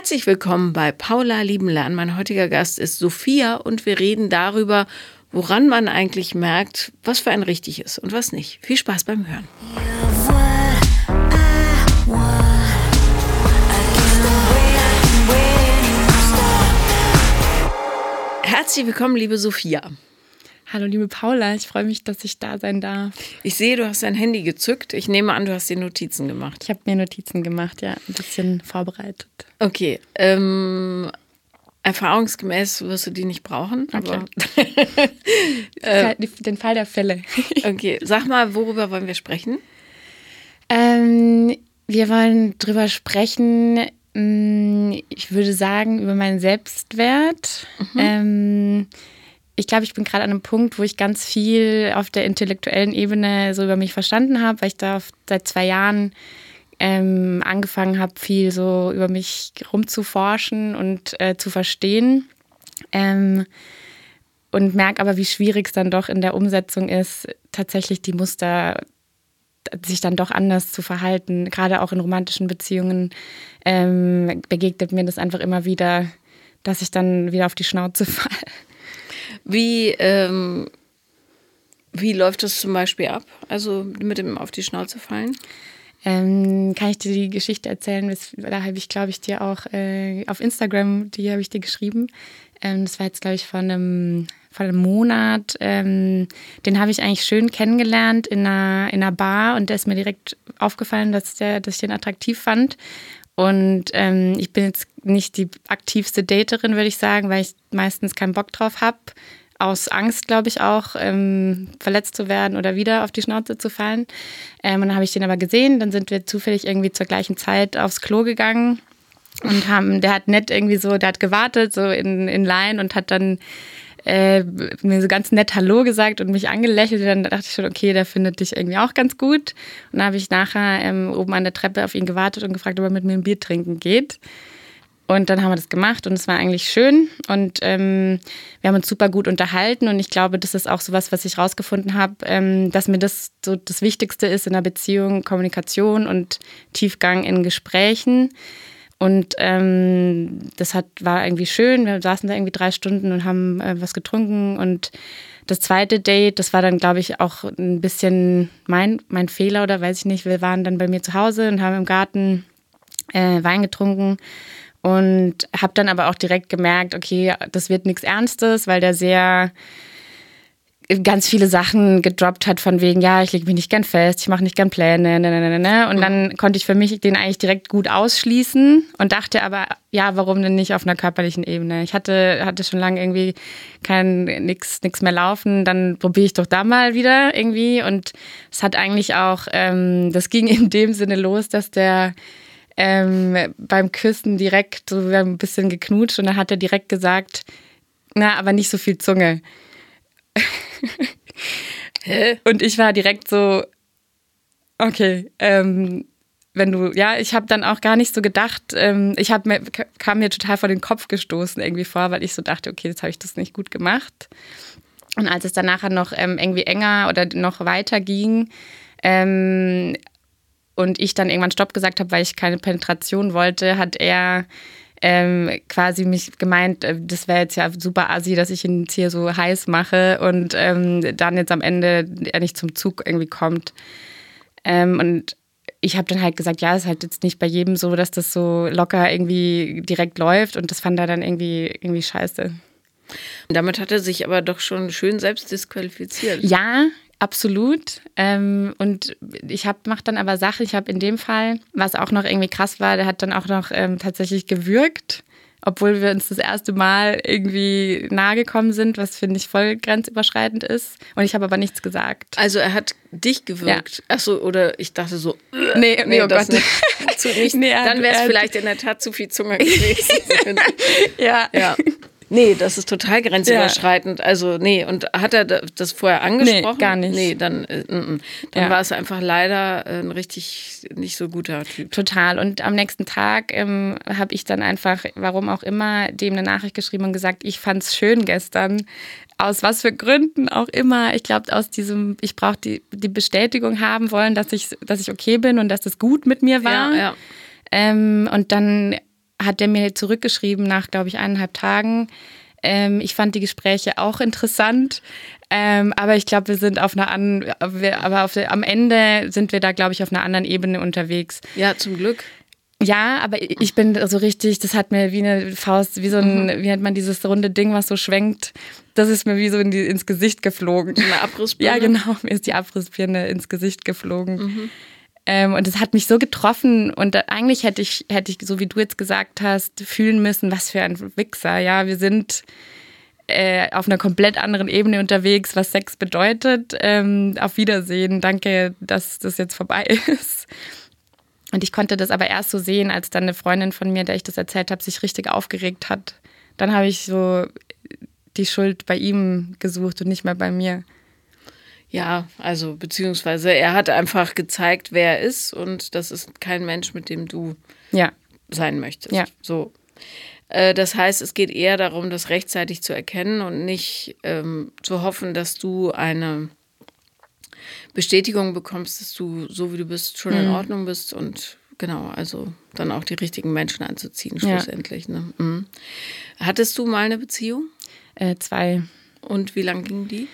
Herzlich willkommen bei Paula Liebenlern. Mein heutiger Gast ist Sophia und wir reden darüber, woran man eigentlich merkt, was für ein richtig ist und was nicht. Viel Spaß beim Hören. Herzlich willkommen, liebe Sophia. Hallo, liebe Paula, ich freue mich, dass ich da sein darf. Ich sehe, du hast dein Handy gezückt. Ich nehme an, du hast dir Notizen gemacht. Ich habe mir Notizen gemacht, ja, ein bisschen vorbereitet. Okay. Ähm, erfahrungsgemäß wirst du die nicht brauchen, aber. äh, den Fall der Fälle. okay, sag mal, worüber wollen wir sprechen? Ähm, wir wollen drüber sprechen, mm, ich würde sagen, über meinen Selbstwert. Mhm. Ähm, ich glaube, ich bin gerade an einem Punkt, wo ich ganz viel auf der intellektuellen Ebene so über mich verstanden habe, weil ich da seit zwei Jahren ähm, angefangen habe, viel so über mich rumzuforschen und äh, zu verstehen. Ähm, und merke aber, wie schwierig es dann doch in der Umsetzung ist, tatsächlich die Muster sich dann doch anders zu verhalten. Gerade auch in romantischen Beziehungen ähm, begegnet mir das einfach immer wieder, dass ich dann wieder auf die Schnauze falle. Wie, ähm, wie läuft das zum Beispiel ab? Also mit dem auf die Schnauze fallen? Ähm, kann ich dir die Geschichte erzählen? Da habe ich, glaube ich, dir auch äh, auf Instagram, die habe ich dir geschrieben. Ähm, das war jetzt, glaube ich, vor einem, vor einem Monat. Ähm, den habe ich eigentlich schön kennengelernt in einer, in einer Bar und der ist mir direkt aufgefallen, dass, der, dass ich den attraktiv fand. Und ähm, ich bin jetzt nicht die aktivste Daterin, würde ich sagen, weil ich meistens keinen Bock drauf habe aus Angst, glaube ich, auch ähm, verletzt zu werden oder wieder auf die Schnauze zu fallen. Ähm, und dann habe ich den aber gesehen, dann sind wir zufällig irgendwie zur gleichen Zeit aufs Klo gegangen und haben, der hat nett irgendwie so, der hat gewartet, so in, in Line und hat dann äh, mir so ganz nett Hallo gesagt und mich angelächelt. Dann dachte ich schon, okay, der findet dich irgendwie auch ganz gut. Und dann habe ich nachher ähm, oben an der Treppe auf ihn gewartet und gefragt, ob er mit mir ein Bier trinken geht. Und dann haben wir das gemacht und es war eigentlich schön. Und ähm, wir haben uns super gut unterhalten. Und ich glaube, das ist auch so was, was ich rausgefunden habe, ähm, dass mir das so das Wichtigste ist in der Beziehung, Kommunikation und Tiefgang in Gesprächen. Und ähm, das hat, war irgendwie schön. Wir saßen da irgendwie drei Stunden und haben äh, was getrunken. Und das zweite Date, das war dann, glaube ich, auch ein bisschen mein, mein Fehler oder weiß ich nicht. Wir waren dann bei mir zu Hause und haben im Garten äh, Wein getrunken. Und habe dann aber auch direkt gemerkt, okay, das wird nichts Ernstes, weil der sehr ganz viele Sachen gedroppt hat von wegen, ja, ich lege mich nicht gern fest, ich mache nicht gern Pläne, ne, ne, ne, ne. Und mhm. dann konnte ich für mich den eigentlich direkt gut ausschließen und dachte aber, ja, warum denn nicht auf einer körperlichen Ebene? Ich hatte, hatte schon lange irgendwie kein nix, nix mehr laufen, dann probiere ich doch da mal wieder irgendwie. Und es hat eigentlich auch, ähm, das ging in dem Sinne los, dass der ähm, beim Küssen direkt, so wir haben ein bisschen geknutscht und dann hat er direkt gesagt, na, aber nicht so viel Zunge. Und ich war direkt so, okay, ähm, wenn du, ja, ich habe dann auch gar nicht so gedacht, ähm, ich habe mir, kam mir total vor den Kopf gestoßen irgendwie vor, weil ich so dachte, okay, jetzt habe ich das nicht gut gemacht. Und als es dann nachher noch ähm, irgendwie enger oder noch weiter ging, ähm, und ich dann irgendwann Stopp gesagt habe, weil ich keine Penetration wollte, hat er ähm, quasi mich gemeint, äh, das wäre jetzt ja super assi, dass ich ihn jetzt hier so heiß mache und ähm, dann jetzt am Ende er nicht zum Zug irgendwie kommt. Ähm, und ich habe dann halt gesagt, ja, es ist halt jetzt nicht bei jedem so, dass das so locker irgendwie direkt läuft und das fand er dann irgendwie, irgendwie scheiße. Damit hat er sich aber doch schon schön selbst disqualifiziert. Ja, Absolut. Ähm, und ich mache dann aber Sachen. Ich habe in dem Fall, was auch noch irgendwie krass war, der hat dann auch noch ähm, tatsächlich gewürgt, obwohl wir uns das erste Mal irgendwie nahe gekommen sind, was finde ich voll grenzüberschreitend ist. Und ich habe aber nichts gesagt. Also er hat dich gewürgt. Ja. Achso, oder ich dachte so, nee, nee, nee oh Gott. Nicht, nicht. Nee, dann wäre es vielleicht in der Tat zu viel Zunge gewesen. ja. ja. Nee, das ist total grenzüberschreitend. Ja. Also, nee, und hat er das vorher angesprochen? Nee, gar nicht. Nee, dann, äh, dann ja. war es einfach leider äh, ein richtig nicht so guter Typ. Total. Und am nächsten Tag ähm, habe ich dann einfach, warum auch immer, dem eine Nachricht geschrieben und gesagt, ich fand es schön gestern. Aus was für Gründen auch immer. Ich glaube, aus diesem, ich brauche die, die Bestätigung haben wollen, dass ich, dass ich okay bin und dass es gut mit mir war. Ja, ja. Ähm, und dann hat er mir zurückgeschrieben nach, glaube ich, eineinhalb Tagen. Ähm, ich fand die Gespräche auch interessant, ähm, aber ich glaube, wir sind auf einer anderen, aber auf am Ende sind wir da, glaube ich, auf einer anderen Ebene unterwegs. Ja, zum Glück. Ja, aber ich bin so richtig, das hat mir wie eine Faust, wie so ein, mhm. wie nennt man dieses runde Ding, was so schwenkt. Das ist mir wie so in die, ins Gesicht geflogen. Eine Abrissbirne? Ja, genau, mir ist die Abrissbirne ins Gesicht geflogen. Mhm. Ähm, und es hat mich so getroffen. Und eigentlich hätte ich, hätte ich, so wie du jetzt gesagt hast, fühlen müssen, was für ein Wichser. Ja, wir sind äh, auf einer komplett anderen Ebene unterwegs, was Sex bedeutet. Ähm, auf Wiedersehen. Danke, dass das jetzt vorbei ist. Und ich konnte das aber erst so sehen, als dann eine Freundin von mir, der ich das erzählt habe, sich richtig aufgeregt hat. Dann habe ich so die Schuld bei ihm gesucht und nicht mehr bei mir. Ja, also beziehungsweise er hat einfach gezeigt, wer er ist und das ist kein Mensch, mit dem du ja. sein möchtest. Ja. So. Äh, das heißt, es geht eher darum, das rechtzeitig zu erkennen und nicht ähm, zu hoffen, dass du eine Bestätigung bekommst, dass du so wie du bist schon mhm. in Ordnung bist und genau, also dann auch die richtigen Menschen anzuziehen, schlussendlich. Ja. Ne? Mhm. Hattest du mal eine Beziehung? Äh, zwei. Und wie lang ging die?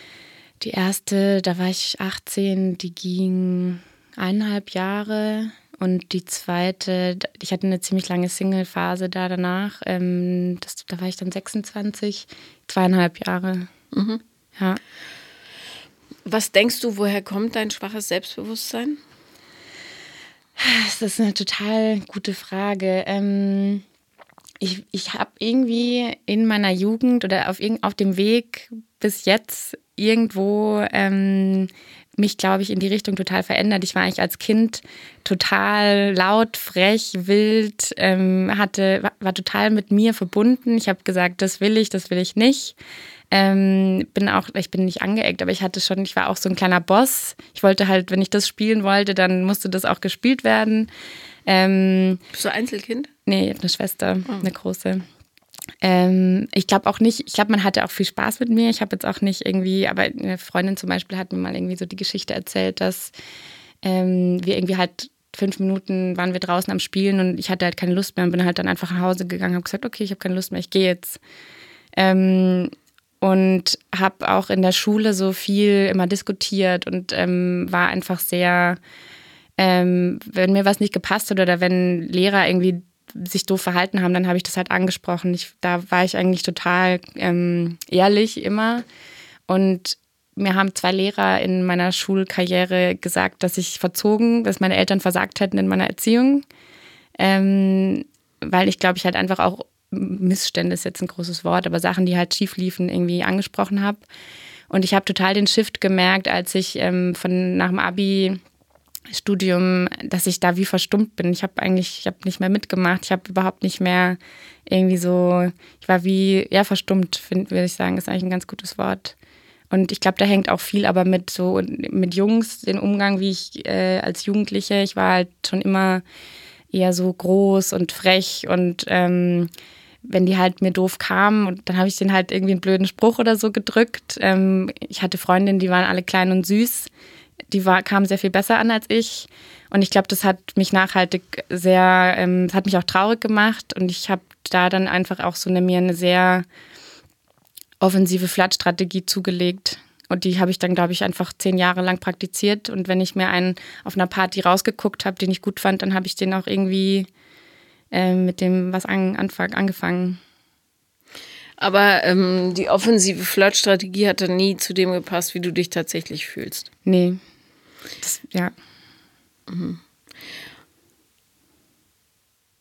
Die erste, da war ich 18, die ging eineinhalb Jahre. Und die zweite, ich hatte eine ziemlich lange Single-Phase da danach. Ähm, das, da war ich dann 26, zweieinhalb Jahre. Mhm. Ja. Was denkst du, woher kommt dein schwaches Selbstbewusstsein? Das ist eine total gute Frage. Ähm, ich ich habe irgendwie in meiner Jugend oder auf, auf dem Weg bis jetzt irgendwo ähm, mich, glaube ich, in die Richtung total verändert. Ich war eigentlich als Kind total laut, frech, wild, ähm, hatte, war, war, total mit mir verbunden. Ich habe gesagt, das will ich, das will ich nicht. Ähm, bin auch, ich bin nicht angeeckt, aber ich hatte schon, ich war auch so ein kleiner Boss. Ich wollte halt, wenn ich das spielen wollte, dann musste das auch gespielt werden. Ähm, Bist du Einzelkind? Nee, ich habe eine Schwester, oh. eine große. Ähm, ich glaube auch nicht, ich glaube, man hatte auch viel Spaß mit mir. Ich habe jetzt auch nicht irgendwie, aber eine Freundin zum Beispiel hat mir mal irgendwie so die Geschichte erzählt, dass ähm, wir irgendwie halt fünf Minuten waren wir draußen am Spielen und ich hatte halt keine Lust mehr und bin halt dann einfach nach Hause gegangen und habe gesagt, okay, ich habe keine Lust mehr, ich gehe jetzt. Ähm, und habe auch in der Schule so viel immer diskutiert und ähm, war einfach sehr, ähm, wenn mir was nicht gepasst hat oder wenn Lehrer irgendwie sich doof verhalten haben, dann habe ich das halt angesprochen. Ich, da war ich eigentlich total ähm, ehrlich immer. Und mir haben zwei Lehrer in meiner Schulkarriere gesagt, dass ich verzogen, dass meine Eltern versagt hätten in meiner Erziehung. Ähm, weil ich glaube, ich halt einfach auch Missstände ist jetzt ein großes Wort, aber Sachen, die halt schief liefen, irgendwie angesprochen habe. Und ich habe total den Shift gemerkt, als ich ähm, von nach dem Abi Studium, dass ich da wie verstummt bin. Ich habe eigentlich, ich habe nicht mehr mitgemacht. Ich habe überhaupt nicht mehr irgendwie so, ich war wie, ja, verstummt, würde ich sagen, ist eigentlich ein ganz gutes Wort. Und ich glaube, da hängt auch viel aber mit so, mit Jungs, den Umgang, wie ich äh, als Jugendliche, ich war halt schon immer eher so groß und frech und ähm, wenn die halt mir doof kamen und dann habe ich denen halt irgendwie einen blöden Spruch oder so gedrückt. Ähm, ich hatte Freundinnen, die waren alle klein und süß. Die war, kamen sehr viel besser an als ich. Und ich glaube, das hat mich nachhaltig sehr, ähm, hat mich auch traurig gemacht. Und ich habe da dann einfach auch so eine, mir eine sehr offensive Flatstrategie zugelegt. Und die habe ich dann, glaube ich, einfach zehn Jahre lang praktiziert. Und wenn ich mir einen auf einer Party rausgeguckt habe, den ich gut fand, dann habe ich den auch irgendwie äh, mit dem was an, Anfang angefangen. Aber ähm, die offensive Flirtstrategie hat dann nie zu dem gepasst, wie du dich tatsächlich fühlst. Nee. Das, ja. Mhm.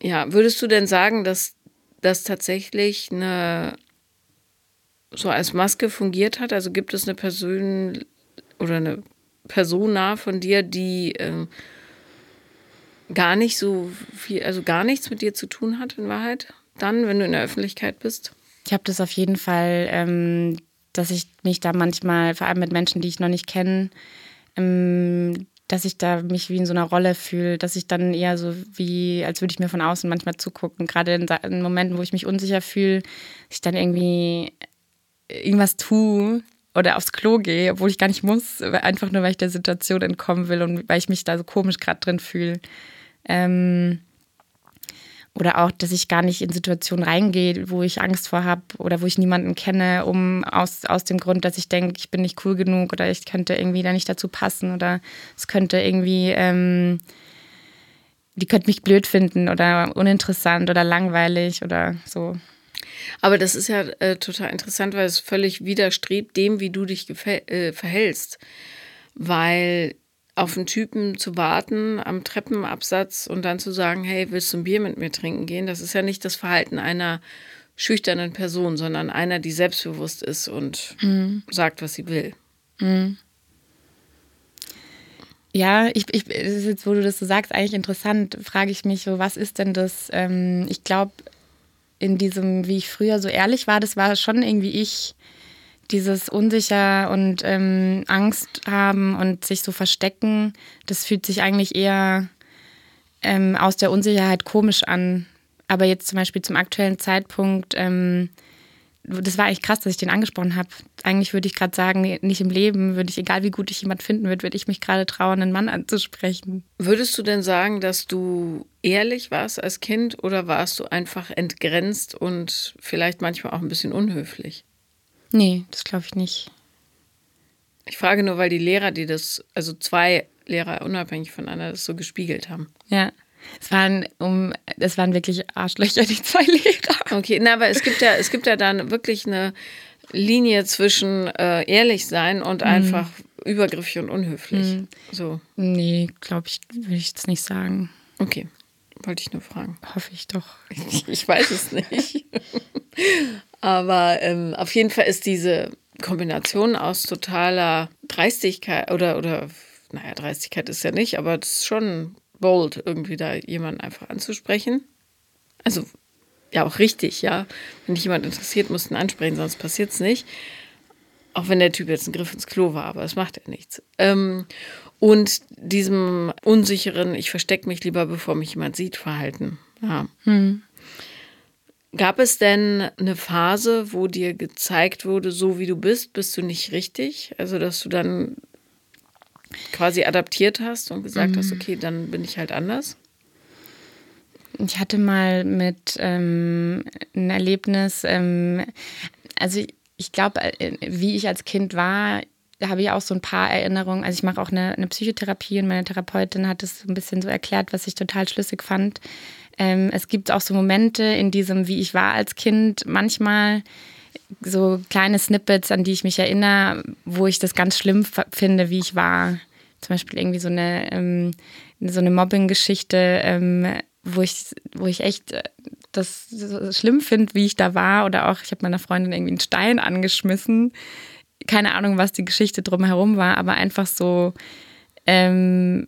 Ja, würdest du denn sagen, dass das tatsächlich eine so als Maske fungiert hat? Also gibt es eine Person oder eine Persona von dir, die äh, gar nicht so viel, also gar nichts mit dir zu tun hat in Wahrheit, dann, wenn du in der Öffentlichkeit bist? Ich habe das auf jeden Fall, ähm, dass ich mich da manchmal, vor allem mit Menschen, die ich noch nicht kenne, ähm, dass ich da mich wie in so einer Rolle fühle, dass ich dann eher so wie, als würde ich mir von außen manchmal zugucken. Gerade in, in Momenten, wo ich mich unsicher fühle, ich dann irgendwie irgendwas tue oder aufs Klo gehe, obwohl ich gar nicht muss, einfach nur, weil ich der Situation entkommen will und weil ich mich da so komisch gerade drin fühle. Ähm, oder auch, dass ich gar nicht in Situationen reingehe, wo ich Angst vor habe oder wo ich niemanden kenne, um aus, aus dem Grund, dass ich denke, ich bin nicht cool genug oder ich könnte irgendwie da nicht dazu passen oder es könnte irgendwie, ähm, die könnte mich blöd finden oder uninteressant oder langweilig oder so. Aber das ist ja äh, total interessant, weil es völlig widerstrebt dem, wie du dich äh, verhältst. Weil auf einen Typen zu warten am Treppenabsatz und dann zu sagen, hey, willst du ein Bier mit mir trinken gehen? Das ist ja nicht das Verhalten einer schüchternen Person, sondern einer, die selbstbewusst ist und mhm. sagt, was sie will. Mhm. Ja, ich, ich, jetzt, wo du das so sagst, eigentlich interessant, frage ich mich so, was ist denn das? Ähm, ich glaube, in diesem, wie ich früher so ehrlich war, das war schon irgendwie ich, dieses unsicher und ähm, Angst haben und sich so verstecken, das fühlt sich eigentlich eher ähm, aus der Unsicherheit komisch an. Aber jetzt zum Beispiel zum aktuellen Zeitpunkt, ähm, das war eigentlich krass, dass ich den angesprochen habe. Eigentlich würde ich gerade sagen, nicht im Leben, würde ich, egal wie gut ich jemand finden würde, würde ich mich gerade trauen, einen Mann anzusprechen. Würdest du denn sagen, dass du ehrlich warst als Kind oder warst du einfach entgrenzt und vielleicht manchmal auch ein bisschen unhöflich? Nee, das glaube ich nicht. Ich frage nur, weil die Lehrer, die das, also zwei Lehrer unabhängig voneinander, das so gespiegelt haben. Ja. Es waren um, es waren wirklich Arschlöcher, die zwei Lehrer. Okay, na, aber es gibt ja, es gibt ja dann wirklich eine Linie zwischen äh, ehrlich sein und mhm. einfach übergriffig und unhöflich. Mhm. So. Nee, glaube ich, würde ich jetzt nicht sagen. Okay. Wollte ich nur fragen. Hoffe ich doch. Ich weiß es nicht. Aber ähm, auf jeden Fall ist diese Kombination aus totaler Dreistigkeit oder, oder, naja, Dreistigkeit ist ja nicht, aber es ist schon bold, irgendwie da jemanden einfach anzusprechen. Also, ja, auch richtig, ja. Wenn dich jemand interessiert, musst du ihn ansprechen, sonst passiert es nicht. Auch wenn der Typ jetzt ein Griff ins Klo war, aber es macht ja nichts. Ähm, und diesem unsicheren, ich verstecke mich lieber, bevor mich jemand sieht, Verhalten. Ja. Hm. Gab es denn eine Phase, wo dir gezeigt wurde, so wie du bist, bist du nicht richtig? Also, dass du dann quasi adaptiert hast und gesagt mhm. hast, okay, dann bin ich halt anders? Ich hatte mal mit ähm, ein Erlebnis, ähm, also ich glaube, äh, wie ich als Kind war, da habe ich auch so ein paar Erinnerungen. Also ich mache auch eine, eine Psychotherapie und meine Therapeutin hat es ein bisschen so erklärt, was ich total schlüssig fand. Ähm, es gibt auch so Momente in diesem, wie ich war als Kind, manchmal so kleine Snippets, an die ich mich erinnere, wo ich das ganz schlimm finde, wie ich war. Zum Beispiel irgendwie so eine, ähm, so eine Mobbing-Geschichte, ähm, wo, ich, wo ich echt äh, das so schlimm finde, wie ich da war. Oder auch, ich habe meiner Freundin irgendwie einen Stein angeschmissen keine Ahnung, was die Geschichte drumherum war, aber einfach so ähm,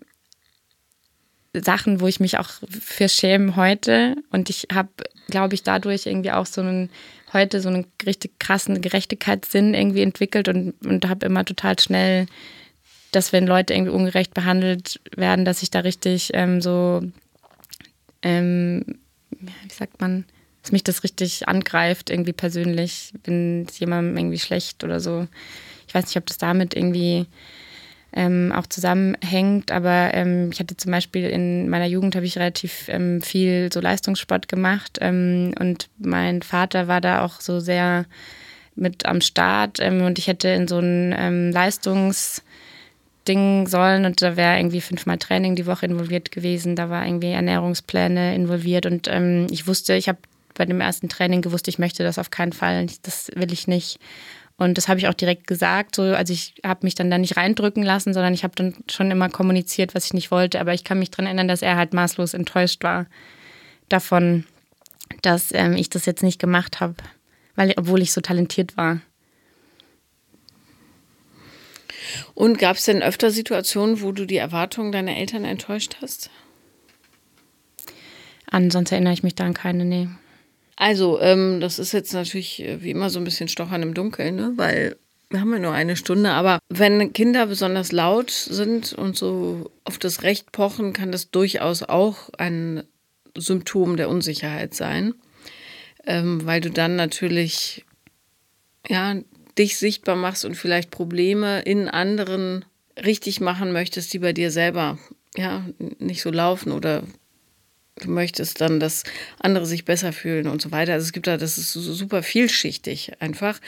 Sachen, wo ich mich auch für schäme heute. Und ich habe, glaube ich, dadurch irgendwie auch so einen, heute so einen richtig krassen Gerechtigkeitssinn irgendwie entwickelt und, und habe immer total schnell, dass wenn Leute irgendwie ungerecht behandelt werden, dass ich da richtig ähm, so, ähm, wie sagt man, dass mich das richtig angreift, irgendwie persönlich, wenn es jemandem irgendwie schlecht oder so. Ich weiß nicht, ob das damit irgendwie ähm, auch zusammenhängt, aber ähm, ich hatte zum Beispiel in meiner Jugend habe ich relativ ähm, viel so Leistungssport gemacht ähm, und mein Vater war da auch so sehr mit am Start ähm, und ich hätte in so ein ähm, Leistungs Ding sollen und da wäre irgendwie fünfmal Training die Woche involviert gewesen, da war irgendwie Ernährungspläne involviert und ich wusste, ich habe bei dem ersten Training gewusst, ich möchte das auf keinen Fall, das will ich nicht. Und das habe ich auch direkt gesagt. So, also ich habe mich dann da nicht reindrücken lassen, sondern ich habe dann schon immer kommuniziert, was ich nicht wollte. Aber ich kann mich daran erinnern, dass er halt maßlos enttäuscht war davon, dass ähm, ich das jetzt nicht gemacht habe, weil obwohl ich so talentiert war. Und gab es denn öfter Situationen, wo du die Erwartungen deiner Eltern enttäuscht hast? Ansonsten erinnere ich mich da an keine, nee. Also, ähm, das ist jetzt natürlich äh, wie immer so ein bisschen Stochern im Dunkeln, ne? weil wir haben ja nur eine Stunde, aber wenn Kinder besonders laut sind und so auf das Recht pochen, kann das durchaus auch ein Symptom der Unsicherheit sein, ähm, weil du dann natürlich ja, dich sichtbar machst und vielleicht Probleme in anderen richtig machen möchtest, die bei dir selber ja nicht so laufen oder du möchtest dann, dass andere sich besser fühlen und so weiter. Also es gibt da, das ist super vielschichtig einfach.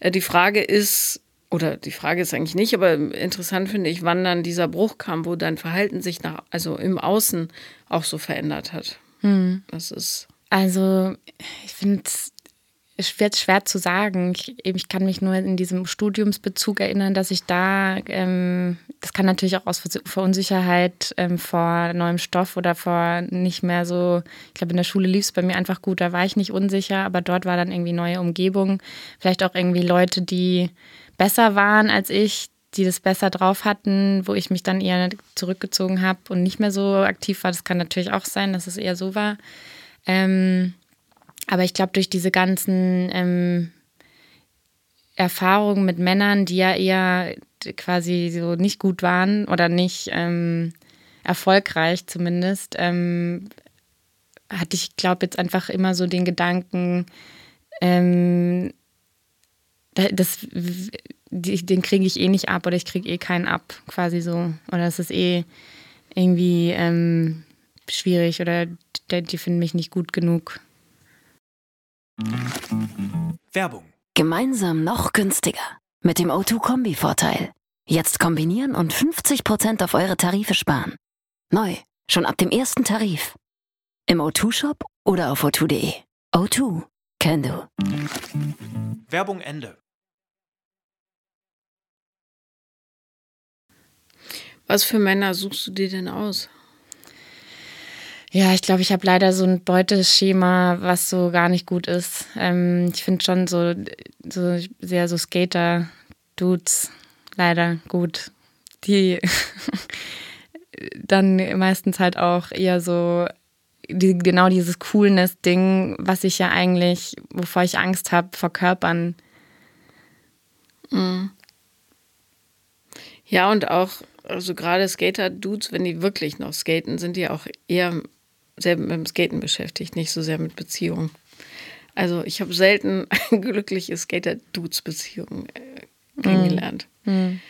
Äh, die Frage ist, oder die Frage ist eigentlich nicht, aber interessant finde ich, wann dann dieser Bruch kam, wo dein Verhalten sich nach, also im Außen auch so verändert hat. Hm. Das ist. Also, ich finde es schwer, schwer zu sagen. Ich, ich, kann mich nur in diesem Studiumsbezug erinnern, dass ich da, ähm, das kann natürlich auch aus Verunsicherheit ähm, vor neuem Stoff oder vor nicht mehr so, ich glaube, in der Schule lief es bei mir einfach gut, da war ich nicht unsicher, aber dort war dann irgendwie neue Umgebung. Vielleicht auch irgendwie Leute, die besser waren als ich, die das besser drauf hatten, wo ich mich dann eher zurückgezogen habe und nicht mehr so aktiv war. Das kann natürlich auch sein, dass es eher so war. Ähm, aber ich glaube, durch diese ganzen ähm, Erfahrungen mit Männern, die ja eher quasi so nicht gut waren oder nicht ähm, erfolgreich zumindest, ähm, hatte ich, glaube jetzt einfach immer so den Gedanken, ähm, das, den kriege ich eh nicht ab oder ich kriege eh keinen ab, quasi so. Oder es ist eh irgendwie ähm, schwierig oder die, die finden mich nicht gut genug. Werbung. Gemeinsam noch günstiger. Mit dem O2-Kombi-Vorteil. Jetzt kombinieren und 50% auf eure Tarife sparen. Neu, schon ab dem ersten Tarif. Im O2-Shop oder auf o2.de. O2, can do. Werbung Ende. Was für Männer suchst du dir denn aus? Ja, ich glaube, ich habe leider so ein Beuteschema, was so gar nicht gut ist. Ähm, ich finde schon so, so sehr so Skater-Dudes leider gut. Die dann meistens halt auch eher so die, genau dieses Coolness-Ding, was ich ja eigentlich, wovor ich Angst habe, verkörpern. Mhm. Ja, und auch, also gerade Skater-Dudes, wenn die wirklich noch skaten, sind die auch eher sehr mit dem Skaten beschäftigt, nicht so sehr mit Beziehungen. Also ich habe selten glückliche Skater-Dudes-Beziehungen äh, kennengelernt. Mhm.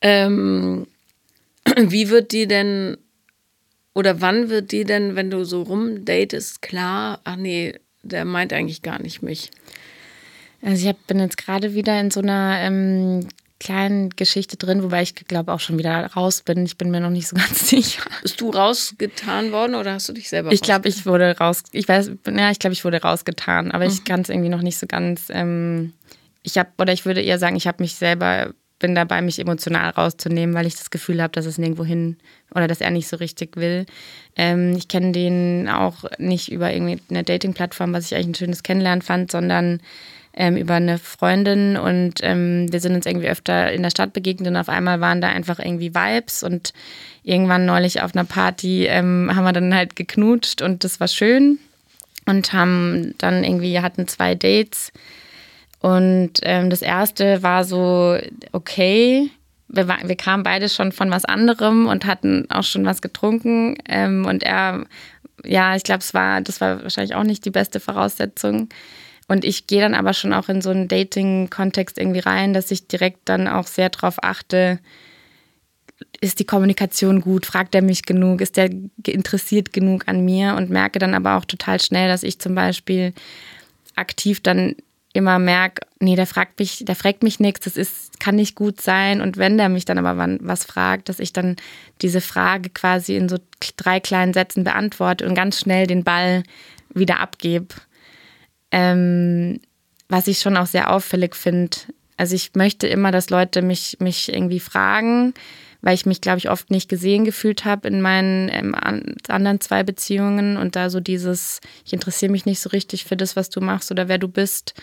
Ähm, wie wird die denn, oder wann wird die denn, wenn du so rumdatest, klar, ach nee, der meint eigentlich gar nicht mich? Also ich bin jetzt gerade wieder in so einer ähm, kleinen Geschichte drin, wobei ich glaube auch schon wieder raus bin. Ich bin mir noch nicht so ganz sicher. Bist du rausgetan worden oder hast du dich selber Ich glaube, ich wurde raus. Ich weiß, ja, ich glaube, ich wurde rausgetan, aber mhm. ich kann es irgendwie noch nicht so ganz. Ähm, ich habe oder ich würde eher sagen, ich habe mich selber bin dabei, mich emotional rauszunehmen, weil ich das Gefühl habe, dass es nirgendwo hin oder dass er nicht so richtig will. Ähm, ich kenne den auch nicht über irgendwie eine Dating-Plattform, was ich eigentlich ein schönes Kennenlernen fand, sondern ähm, über eine Freundin und ähm, wir sind uns irgendwie öfter in der Stadt begegnet und auf einmal waren da einfach irgendwie Vibes und irgendwann neulich auf einer Party ähm, haben wir dann halt geknutscht und das war schön und haben dann irgendwie, hatten zwei Dates und ähm, das erste war so, okay, wir, war, wir kamen beide schon von was anderem und hatten auch schon was getrunken ähm, und er, ja, ich glaube, es war, das war wahrscheinlich auch nicht die beste Voraussetzung. Und ich gehe dann aber schon auch in so einen Dating-Kontext irgendwie rein, dass ich direkt dann auch sehr darauf achte, ist die Kommunikation gut, fragt er mich genug, ist er interessiert genug an mir und merke dann aber auch total schnell, dass ich zum Beispiel aktiv dann immer merke, nee, der fragt mich, der fragt mich nichts, das ist, kann nicht gut sein. Und wenn der mich dann aber was fragt, dass ich dann diese Frage quasi in so drei kleinen Sätzen beantworte und ganz schnell den Ball wieder abgebe. Ähm, was ich schon auch sehr auffällig finde. Also ich möchte immer, dass Leute mich, mich irgendwie fragen, weil ich mich, glaube ich, oft nicht gesehen gefühlt habe in meinen ähm, anderen zwei Beziehungen und da so dieses, ich interessiere mich nicht so richtig für das, was du machst oder wer du bist,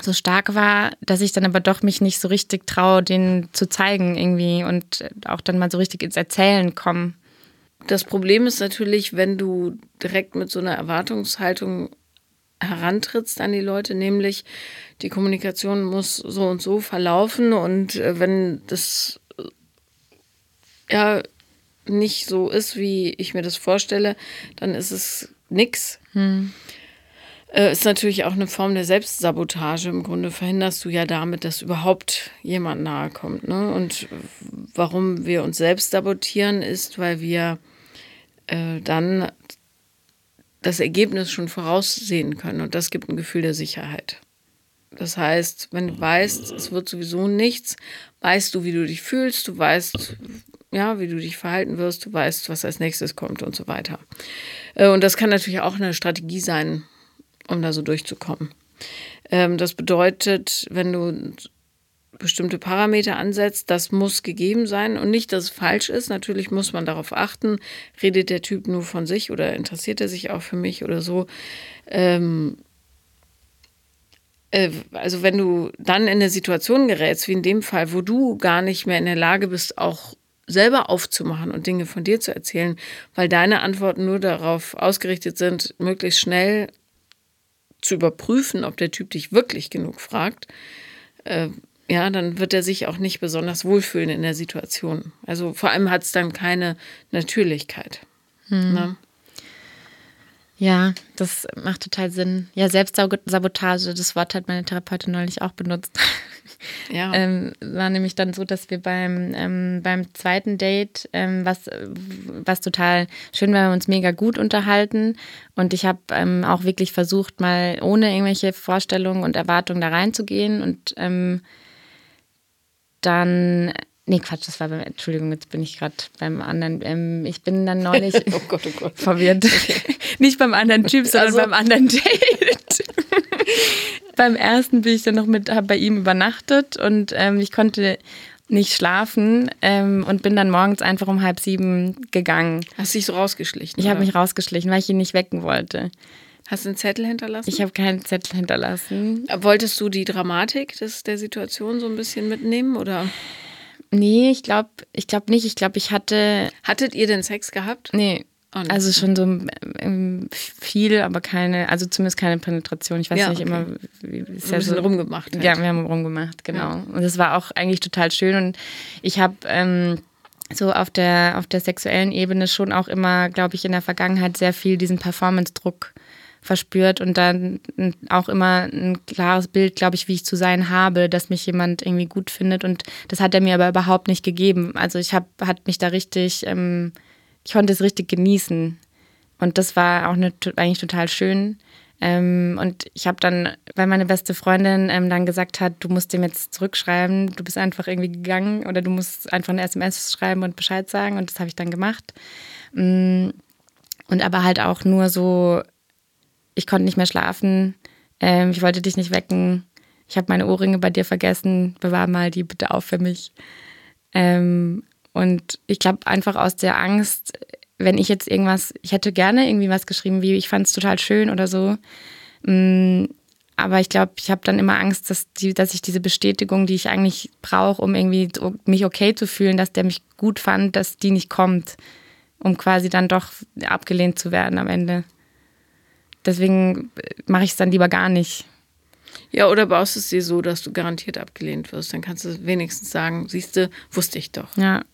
so stark war, dass ich dann aber doch mich nicht so richtig traue, den zu zeigen irgendwie und auch dann mal so richtig ins Erzählen komme. Das Problem ist natürlich, wenn du direkt mit so einer Erwartungshaltung herantrittst an die Leute, nämlich die Kommunikation muss so und so verlaufen und äh, wenn das äh, ja nicht so ist, wie ich mir das vorstelle, dann ist es nix. Hm. Äh, ist natürlich auch eine Form der Selbstsabotage. Im Grunde verhinderst du ja damit, dass überhaupt jemand nahe kommt. Ne? Und warum wir uns selbst sabotieren, ist, weil wir äh, dann das Ergebnis schon voraussehen können und das gibt ein Gefühl der Sicherheit. Das heißt, wenn du weißt, es wird sowieso nichts, weißt du, wie du dich fühlst, du weißt, ja, wie du dich verhalten wirst, du weißt, was als nächstes kommt und so weiter. Äh, und das kann natürlich auch eine Strategie sein, um da so durchzukommen. Ähm, das bedeutet, wenn du bestimmte Parameter ansetzt, das muss gegeben sein und nicht, dass es falsch ist. Natürlich muss man darauf achten, redet der Typ nur von sich oder interessiert er sich auch für mich oder so. Ähm, äh, also wenn du dann in eine Situation gerätst, wie in dem Fall, wo du gar nicht mehr in der Lage bist, auch selber aufzumachen und Dinge von dir zu erzählen, weil deine Antworten nur darauf ausgerichtet sind, möglichst schnell zu überprüfen, ob der Typ dich wirklich genug fragt, äh, ja, dann wird er sich auch nicht besonders wohlfühlen in der Situation. Also vor allem hat es dann keine Natürlichkeit. Hm. Ne? Ja, das macht total Sinn. Ja, Selbstsabotage, das Wort hat meine Therapeutin neulich auch benutzt. Ja. ähm, war nämlich dann so, dass wir beim, ähm, beim zweiten Date, ähm, was, was total schön war, wir uns mega gut unterhalten. Und ich habe ähm, auch wirklich versucht, mal ohne irgendwelche Vorstellungen und Erwartungen da reinzugehen. Und ähm, dann Nee, Quatsch, das war beim, Entschuldigung, jetzt bin ich gerade beim anderen. Ähm, ich bin dann neulich oh Gott, oh Gott. verwirrt. Okay. Nicht beim anderen Typ, sondern also. beim anderen Date. beim ersten bin ich dann noch mit, habe bei ihm übernachtet und ähm, ich konnte nicht schlafen ähm, und bin dann morgens einfach um halb sieben gegangen. Hast du dich so rausgeschlichen? Ich habe mich rausgeschlichen, weil ich ihn nicht wecken wollte. Hast du einen Zettel hinterlassen? Ich habe keinen Zettel hinterlassen. Wolltest du die Dramatik des, der Situation so ein bisschen mitnehmen oder? Nee, ich glaube ich glaub nicht. Ich glaube, ich hatte. Hattet ihr denn Sex gehabt? Nee. Oh, also schon so ähm, viel, aber keine, also zumindest keine Penetration. Ich weiß ja, nicht okay. immer, wie es ja so rumgemacht. Halt. Ja, wir haben rumgemacht, genau. Ja. Und das war auch eigentlich total schön. Und ich habe ähm, so auf der auf der sexuellen Ebene schon auch immer, glaube ich, in der Vergangenheit sehr viel diesen Performance-Druck verspürt und dann auch immer ein klares Bild, glaube ich, wie ich zu sein habe, dass mich jemand irgendwie gut findet und das hat er mir aber überhaupt nicht gegeben. Also ich habe, hat mich da richtig, ähm, ich konnte es richtig genießen und das war auch eine, eigentlich total schön. Ähm, und ich habe dann, weil meine beste Freundin ähm, dann gesagt hat, du musst dem jetzt zurückschreiben, du bist einfach irgendwie gegangen oder du musst einfach eine SMS schreiben und Bescheid sagen und das habe ich dann gemacht. Mm, und aber halt auch nur so ich konnte nicht mehr schlafen, ähm, ich wollte dich nicht wecken, ich habe meine Ohrringe bei dir vergessen, bewahr mal die bitte auf für mich. Ähm, und ich glaube einfach aus der Angst, wenn ich jetzt irgendwas, ich hätte gerne irgendwie was geschrieben, wie ich fand es total schön oder so. Mm, aber ich glaube, ich habe dann immer Angst, dass, die, dass ich diese Bestätigung, die ich eigentlich brauche, um irgendwie mich okay zu fühlen, dass der mich gut fand, dass die nicht kommt, um quasi dann doch abgelehnt zu werden am Ende. Deswegen mache ich es dann lieber gar nicht. Ja, oder baust es dir so, dass du garantiert abgelehnt wirst. Dann kannst du wenigstens sagen, siehst du, wusste ich doch. Ja.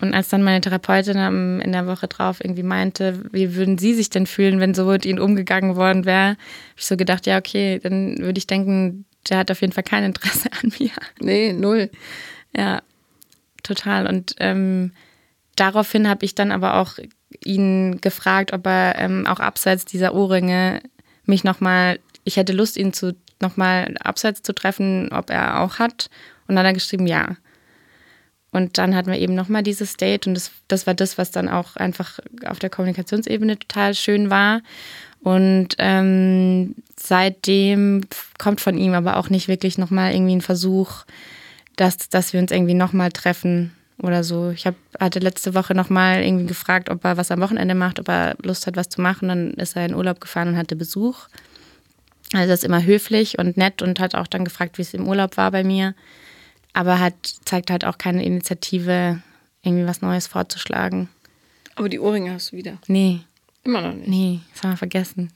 Und als dann meine Therapeutin in der Woche drauf irgendwie meinte, wie würden Sie sich denn fühlen, wenn so mit Ihnen umgegangen worden wäre, habe ich so gedacht, ja, okay, dann würde ich denken, der hat auf jeden Fall kein Interesse an mir. Nee, null. Ja, total. Und ähm, daraufhin habe ich dann aber auch ihn gefragt, ob er ähm, auch abseits dieser Ohrringe mich nochmal, ich hätte Lust, ihn zu nochmal abseits zu treffen, ob er auch hat. Und dann hat er geschrieben, ja. Und dann hatten wir eben nochmal dieses Date und das, das war das, was dann auch einfach auf der Kommunikationsebene total schön war. Und ähm, seitdem kommt von ihm aber auch nicht wirklich nochmal irgendwie ein Versuch, dass, dass wir uns irgendwie nochmal treffen oder so. Ich hab, hatte letzte Woche nochmal irgendwie gefragt, ob er was am Wochenende macht, ob er Lust hat, was zu machen. Dann ist er in Urlaub gefahren und hatte Besuch. Also das ist immer höflich und nett und hat auch dann gefragt, wie es im Urlaub war bei mir. Aber hat, zeigt halt auch keine Initiative, irgendwie was Neues vorzuschlagen. Aber die Ohrringe hast du wieder? Nee. Immer noch nicht? Nee, das haben wir vergessen.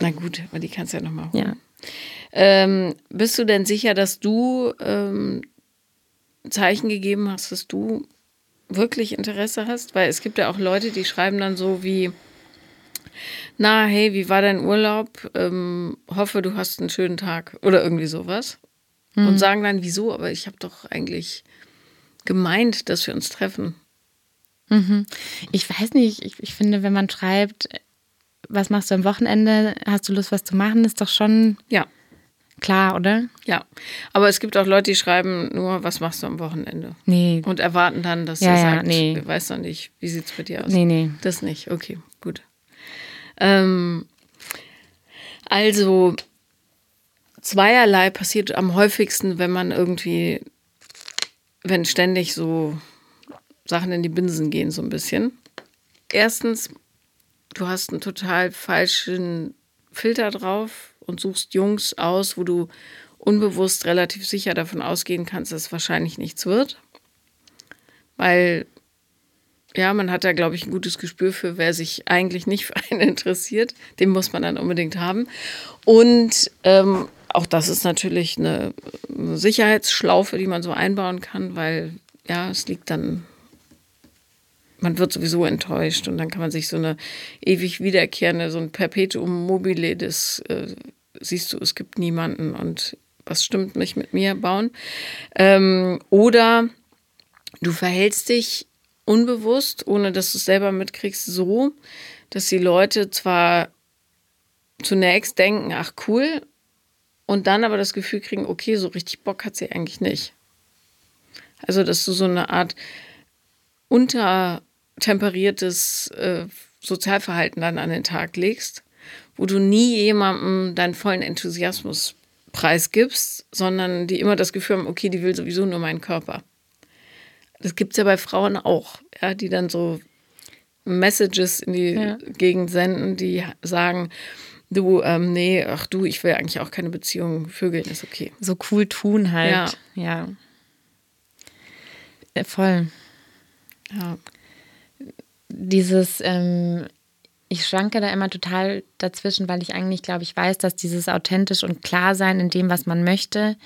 Na gut, aber die kannst du ja nochmal holen. Ja. Ähm, bist du denn sicher, dass du ähm, Zeichen gegeben hast, dass du wirklich Interesse hast? Weil es gibt ja auch Leute, die schreiben dann so wie, na, hey, wie war dein Urlaub? Ähm, hoffe, du hast einen schönen Tag oder irgendwie sowas. Mhm. Und sagen dann, wieso? Aber ich habe doch eigentlich gemeint, dass wir uns treffen. Mhm. Ich weiß nicht, ich, ich finde, wenn man schreibt, was machst du am Wochenende, hast du Lust, was zu machen, ist doch schon ja. Klar, oder? Ja, aber es gibt auch Leute, die schreiben nur, was machst du am Wochenende? Nee. Und erwarten dann, dass ja, er sagt, ja, nee. weiß doch nicht, wie sieht es bei dir aus? Nee, nee. Das nicht, okay, gut. Ähm, also, zweierlei passiert am häufigsten, wenn man irgendwie, wenn ständig so Sachen in die Binsen gehen, so ein bisschen. Erstens, du hast einen total falschen Filter drauf und suchst Jungs aus, wo du unbewusst relativ sicher davon ausgehen kannst, dass wahrscheinlich nichts wird. Weil, ja, man hat da, glaube ich, ein gutes Gespür für, wer sich eigentlich nicht für einen interessiert. Den muss man dann unbedingt haben. Und ähm, auch das ist natürlich eine Sicherheitsschlaufe, die man so einbauen kann, weil ja, es liegt dann man wird sowieso enttäuscht und dann kann man sich so eine ewig wiederkehrende, so ein Perpetuum mobile des, äh, siehst du, es gibt niemanden und was stimmt nicht mit mir bauen. Ähm, oder du verhältst dich unbewusst, ohne dass du es selber mitkriegst, so, dass die Leute zwar zunächst denken, ach cool, und dann aber das Gefühl kriegen, okay, so richtig Bock hat sie eigentlich nicht. Also, dass du so eine Art untertemperiertes äh, Sozialverhalten dann an den Tag legst, wo du nie jemandem deinen vollen Enthusiasmus preisgibst, sondern die immer das Gefühl haben, okay, die will sowieso nur meinen Körper. Das gibt es ja bei Frauen auch, ja, die dann so Messages in die ja. Gegend senden, die sagen, du, ähm, nee, ach du, ich will eigentlich auch keine Beziehung, Vögeln ist okay. So cool tun halt. Ja. ja. Voll. Ja. Dieses, ähm, ich schwanke da immer total dazwischen, weil ich eigentlich, glaube ich, weiß, dass dieses authentisch und klar sein in dem, was man möchte,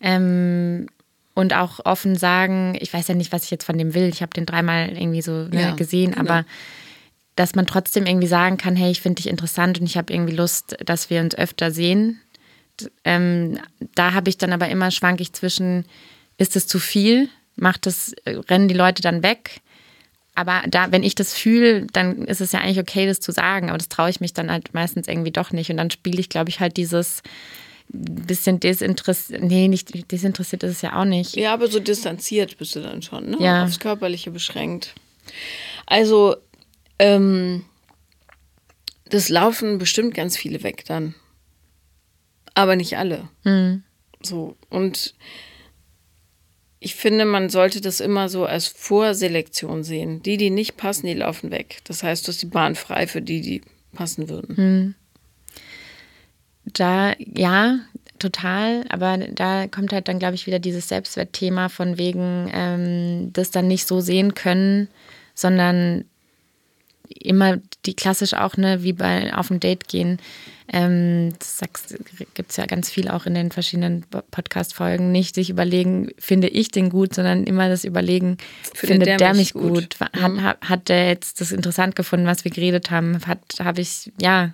ähm, und auch offen sagen, ich weiß ja nicht, was ich jetzt von dem will. Ich habe den dreimal irgendwie so ne, ja, gesehen, genau. aber dass man trotzdem irgendwie sagen kann, hey, ich finde dich interessant und ich habe irgendwie Lust, dass wir uns öfter sehen. Ähm, da habe ich dann aber immer schwank ich zwischen, ist es zu viel? Macht das, rennen die Leute dann weg? Aber da, wenn ich das fühle, dann ist es ja eigentlich okay, das zu sagen. Aber das traue ich mich dann halt meistens irgendwie doch nicht. Und dann spiele ich, glaube ich, halt dieses bisschen desinteressiert. Nee, nicht desinteressiert ist es ja auch nicht. Ja, aber so distanziert bist du dann schon, ne? Ja. Aufs Körperliche beschränkt. Also, ähm, das laufen bestimmt ganz viele weg dann. Aber nicht alle. Mhm. So. Und ich finde, man sollte das immer so als Vorselektion sehen. Die, die nicht passen, die laufen weg. Das heißt, du hast die Bahn frei für die, die passen würden. Hm. Da, ja, total. Aber da kommt halt dann, glaube ich, wieder dieses Selbstwertthema von wegen, ähm, das dann nicht so sehen können, sondern immer die klassisch auch, ne, wie bei auf ein Date gehen ähm, das gibt es ja ganz viel auch in den verschiedenen Podcast-Folgen, nicht sich überlegen, finde ich den gut, sondern immer das Überlegen, findet, der, der, mich gut? gut? Hat, mhm. hat, hat der jetzt das interessant gefunden, was wir geredet haben? Hat, habe ich, ja,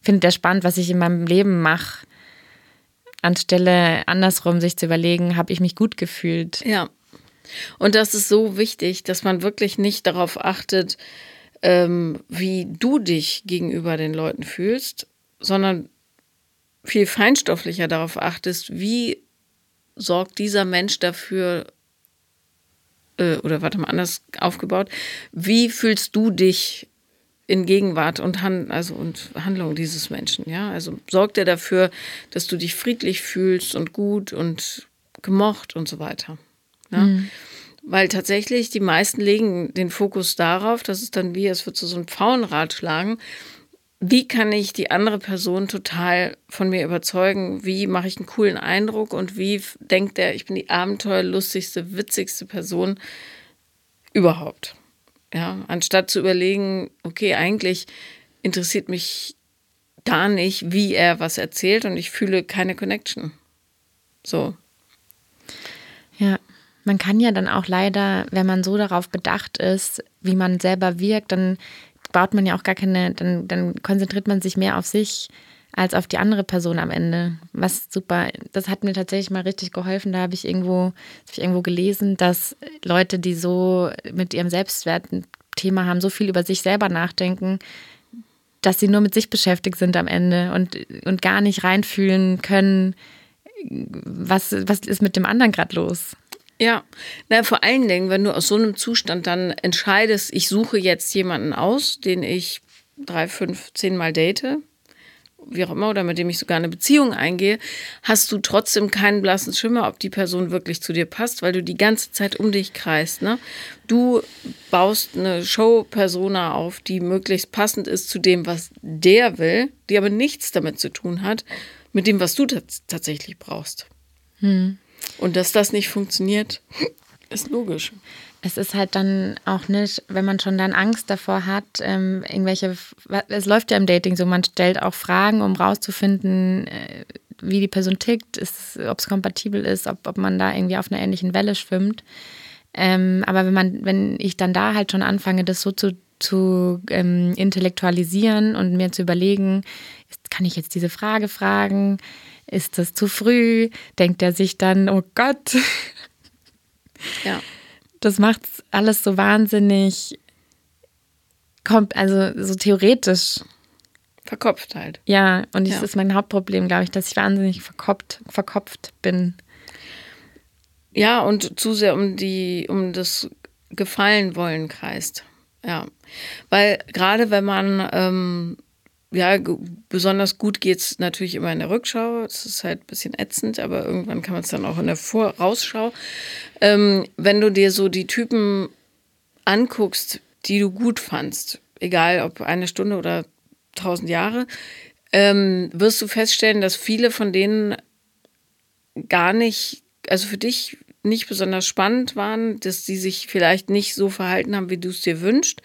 findet der spannend, was ich in meinem Leben mache? Anstelle andersrum sich zu überlegen, habe ich mich gut gefühlt? Ja. Und das ist so wichtig, dass man wirklich nicht darauf achtet, ähm, wie du dich gegenüber den Leuten fühlst, sondern viel feinstofflicher darauf achtest, wie sorgt dieser Mensch dafür, äh, oder warte mal, anders aufgebaut, wie fühlst du dich in Gegenwart und, Han also und Handlung dieses Menschen, ja? Also sorgt er dafür, dass du dich friedlich fühlst und gut und gemocht und so weiter. Ja? Mhm. Weil tatsächlich die meisten legen den Fokus darauf, dass es dann wie, es wird so ein Pfauenrad schlagen, wie kann ich die andere Person total von mir überzeugen? Wie mache ich einen coolen Eindruck und wie denkt er, ich bin die abenteuerlustigste, witzigste Person überhaupt? Ja, anstatt zu überlegen, okay, eigentlich interessiert mich da nicht, wie er was erzählt und ich fühle keine Connection. So. Ja, man kann ja dann auch leider, wenn man so darauf bedacht ist, wie man selber wirkt, dann baut man ja auch gar keine, dann, dann konzentriert man sich mehr auf sich als auf die andere Person am Ende. Was super, das hat mir tatsächlich mal richtig geholfen. Da habe ich irgendwo, habe ich irgendwo gelesen, dass Leute, die so mit ihrem Selbstwert Thema haben, so viel über sich selber nachdenken, dass sie nur mit sich beschäftigt sind am Ende und, und gar nicht reinfühlen können, was, was ist mit dem anderen gerade los. Ja, na, vor allen Dingen, wenn du aus so einem Zustand dann entscheidest, ich suche jetzt jemanden aus, den ich drei, fünf, zehn Mal date, wie auch immer, oder mit dem ich sogar eine Beziehung eingehe, hast du trotzdem keinen blassen Schimmer, ob die Person wirklich zu dir passt, weil du die ganze Zeit um dich kreist. Ne? Du baust eine Show-Persona auf, die möglichst passend ist zu dem, was der will, die aber nichts damit zu tun hat, mit dem, was du tatsächlich brauchst. Hm. Und dass das nicht funktioniert, ist logisch. Es ist halt dann auch nicht, wenn man schon dann Angst davor hat, ähm, irgendwelche, es läuft ja im Dating so, man stellt auch Fragen, um rauszufinden, äh, wie die Person tickt, ob es kompatibel ist, ob, ob man da irgendwie auf einer ähnlichen Welle schwimmt. Ähm, aber wenn man, wenn ich dann da halt schon anfange, das so zu, zu ähm, intellektualisieren und mir zu überlegen, kann ich jetzt diese Frage fragen? Ist das zu früh? Denkt er sich dann, oh Gott. Ja. Das macht alles so wahnsinnig, also so theoretisch. Verkopft halt. Ja, und das ja. ist mein Hauptproblem, glaube ich, dass ich wahnsinnig verkopft, verkopft bin. Ja, und zu sehr um die, um das Gefallen wollen kreist. Ja. Weil gerade wenn man ähm, ja, besonders gut geht es natürlich immer in der Rückschau. Es ist halt ein bisschen ätzend, aber irgendwann kann man es dann auch in der Vorausschau. Ähm, wenn du dir so die Typen anguckst, die du gut fandst, egal ob eine Stunde oder tausend Jahre, ähm, wirst du feststellen, dass viele von denen gar nicht, also für dich nicht besonders spannend waren, dass die sich vielleicht nicht so verhalten haben, wie du es dir wünschst,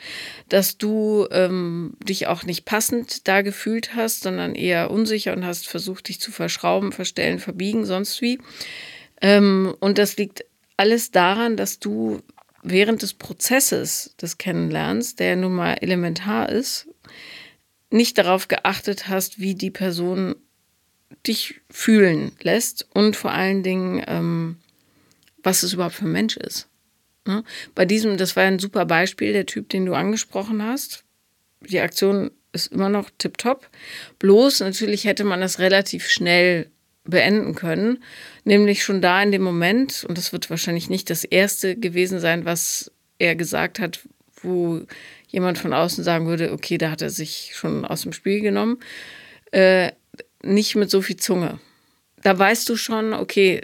dass du ähm, dich auch nicht passend da gefühlt hast, sondern eher unsicher und hast versucht, dich zu verschrauben, verstellen, verbiegen, sonst wie. Ähm, und das liegt alles daran, dass du während des Prozesses des Kennenlernens, der nun mal elementar ist, nicht darauf geachtet hast, wie die Person dich fühlen lässt und vor allen Dingen ähm, was es überhaupt für ein Mensch ist. Ne? Bei diesem, das war ein super Beispiel, der Typ, den du angesprochen hast. Die Aktion ist immer noch tipptopp. Bloß natürlich hätte man das relativ schnell beenden können, nämlich schon da in dem Moment, und das wird wahrscheinlich nicht das erste gewesen sein, was er gesagt hat, wo jemand von außen sagen würde, okay, da hat er sich schon aus dem Spiel genommen, äh, nicht mit so viel Zunge. Da weißt du schon, okay,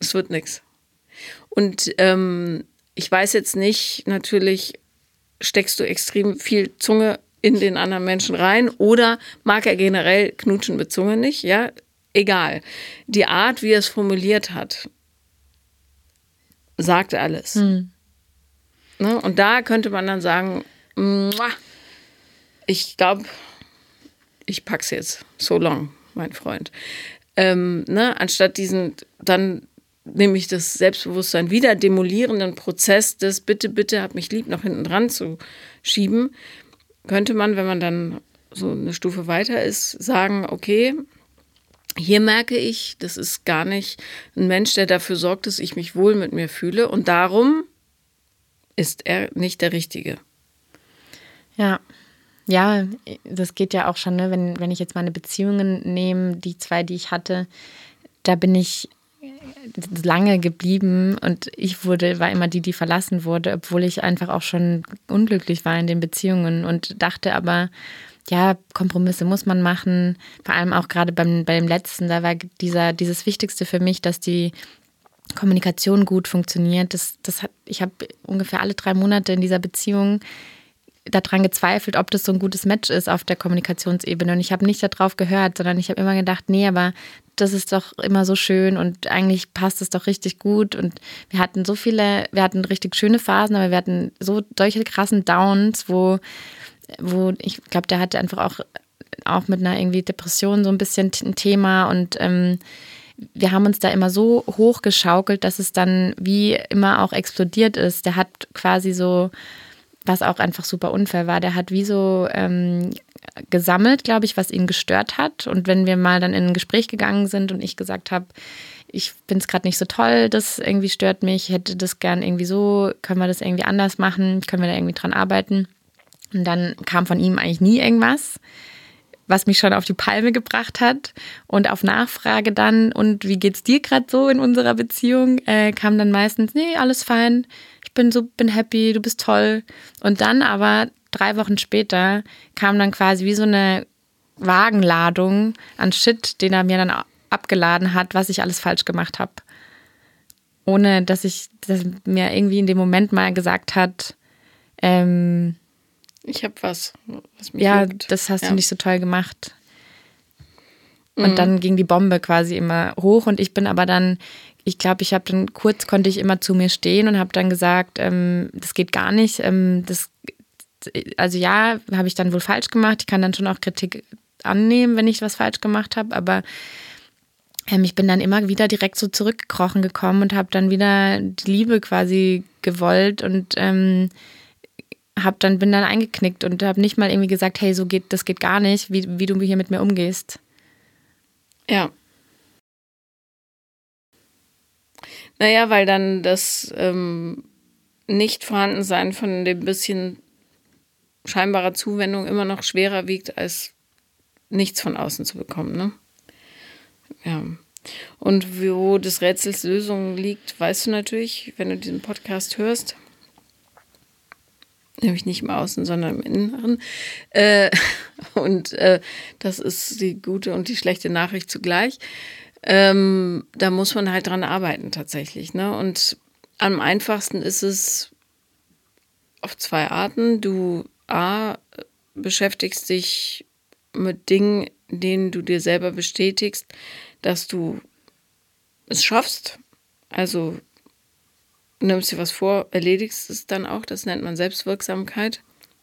es wird nichts. Und ähm, ich weiß jetzt nicht, natürlich steckst du extrem viel Zunge in den anderen Menschen rein oder mag er generell knutschen mit Zunge nicht, ja, egal. Die Art, wie er es formuliert hat, sagt alles. Hm. Ne? Und da könnte man dann sagen, ich glaube, ich pack's jetzt. So long, mein Freund. Ähm, ne? Anstatt diesen dann nämlich das Selbstbewusstsein wieder demolierenden Prozess des Bitte, bitte, hab mich lieb noch hinten dran zu schieben, könnte man, wenn man dann so eine Stufe weiter ist, sagen, okay, hier merke ich, das ist gar nicht ein Mensch, der dafür sorgt, dass ich mich wohl mit mir fühle und darum ist er nicht der Richtige. Ja. Ja, das geht ja auch schon, ne? wenn, wenn ich jetzt meine Beziehungen nehme, die zwei, die ich hatte, da bin ich lange geblieben und ich wurde, war immer die, die verlassen wurde, obwohl ich einfach auch schon unglücklich war in den Beziehungen und dachte aber, ja, Kompromisse muss man machen. Vor allem auch gerade beim, beim letzten, da war dieser, dieses Wichtigste für mich, dass die Kommunikation gut funktioniert. Das, das hat, ich habe ungefähr alle drei Monate in dieser Beziehung daran gezweifelt, ob das so ein gutes Match ist auf der Kommunikationsebene. Und ich habe nicht darauf gehört, sondern ich habe immer gedacht, nee, aber das ist doch immer so schön und eigentlich passt es doch richtig gut. Und wir hatten so viele, wir hatten richtig schöne Phasen, aber wir hatten so solche krassen Downs, wo, wo ich glaube, der hatte einfach auch, auch mit einer irgendwie Depression so ein bisschen ein Thema und ähm, wir haben uns da immer so hochgeschaukelt, dass es dann wie immer auch explodiert ist. Der hat quasi so was auch einfach super unfair war. Der hat wie so ähm, gesammelt, glaube ich, was ihn gestört hat. Und wenn wir mal dann in ein Gespräch gegangen sind und ich gesagt habe, ich finde es gerade nicht so toll, das irgendwie stört mich, ich hätte das gern irgendwie so, können wir das irgendwie anders machen, können wir da irgendwie dran arbeiten, Und dann kam von ihm eigentlich nie irgendwas, was mich schon auf die Palme gebracht hat. Und auf Nachfrage dann, und wie geht's dir gerade so in unserer Beziehung, äh, kam dann meistens, nee, alles fein, ich bin so, bin happy, du bist toll. Und dann aber drei Wochen später kam dann quasi wie so eine Wagenladung an Shit, den er mir dann abgeladen hat, was ich alles falsch gemacht habe. Ohne dass ich dass mir irgendwie in dem Moment mal gesagt hat, ähm, ich habe was, was mich Ja, juckt. das hast ja. du nicht so toll gemacht. Und mhm. dann ging die Bombe quasi immer hoch und ich bin aber dann, ich glaube, ich habe dann kurz konnte ich immer zu mir stehen und habe dann gesagt, ähm, das geht gar nicht. Ähm, das, also ja, habe ich dann wohl falsch gemacht. Ich kann dann schon auch Kritik annehmen, wenn ich was falsch gemacht habe, aber ähm, ich bin dann immer wieder direkt so zurückgekrochen gekommen und habe dann wieder die Liebe quasi gewollt und ähm, hab dann bin dann eingeknickt und habe nicht mal irgendwie gesagt, hey, so geht das geht gar nicht, wie, wie du hier mit mir umgehst. Ja. Naja, weil dann das ähm, Nicht-Vorhandensein von dem bisschen scheinbarer Zuwendung immer noch schwerer wiegt, als nichts von außen zu bekommen, ne? Ja. Und wo des Rätsels Lösung liegt, weißt du natürlich, wenn du diesen Podcast hörst. Nämlich nicht im Außen, sondern im Inneren. Äh, und äh, das ist die gute und die schlechte Nachricht zugleich. Ähm, da muss man halt dran arbeiten tatsächlich. Ne? Und am einfachsten ist es auf zwei Arten. Du A, beschäftigst dich mit Dingen, denen du dir selber bestätigst, dass du es schaffst. Also nimmst dir was vor, erledigst es dann auch. Das nennt man Selbstwirksamkeit.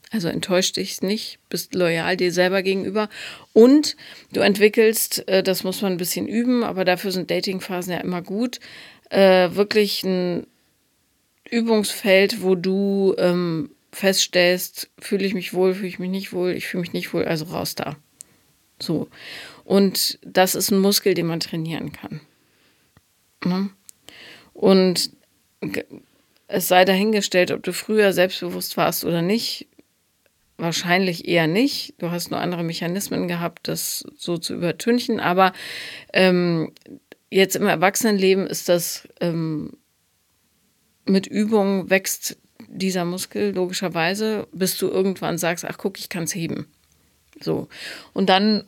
Also enttäuscht dich nicht, bist loyal dir selber gegenüber. Und du entwickelst, äh, das muss man ein bisschen üben, aber dafür sind Datingphasen ja immer gut, äh, wirklich ein Übungsfeld, wo du ähm, feststellst, fühle ich mich wohl, fühle ich mich nicht wohl, ich fühle mich nicht wohl, also raus da. So. Und das ist ein Muskel, den man trainieren kann. Ne? Und es sei dahingestellt, ob du früher selbstbewusst warst oder nicht. Wahrscheinlich eher nicht. Du hast nur andere Mechanismen gehabt, das so zu übertünchen. Aber ähm, jetzt im Erwachsenenleben ist das ähm, mit Übung wächst dieser Muskel logischerweise, bis du irgendwann sagst, ach guck, ich kann es heben. So. Und dann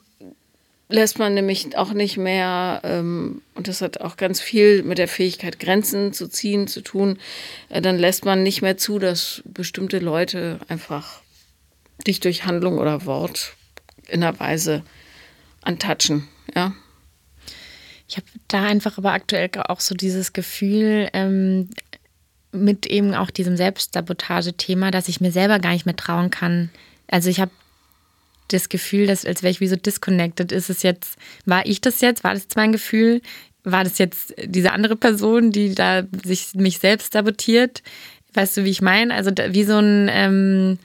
lässt man nämlich auch nicht mehr, ähm, und das hat auch ganz viel mit der Fähigkeit, Grenzen zu ziehen, zu tun, äh, dann lässt man nicht mehr zu, dass bestimmte Leute einfach dich durch Handlung oder Wort in einer Weise antatschen, ja. Ich habe da einfach aber aktuell auch so dieses Gefühl, ähm, mit eben auch diesem Selbstsabotage-Thema, dass ich mir selber gar nicht mehr trauen kann. Also ich habe das Gefühl, dass als wäre ich wie so disconnected. Ist es jetzt, war ich das jetzt? War das jetzt mein Gefühl? War das jetzt diese andere Person, die da sich mich selbst sabotiert? Weißt du, wie ich meine? Also wie so ein, ähm,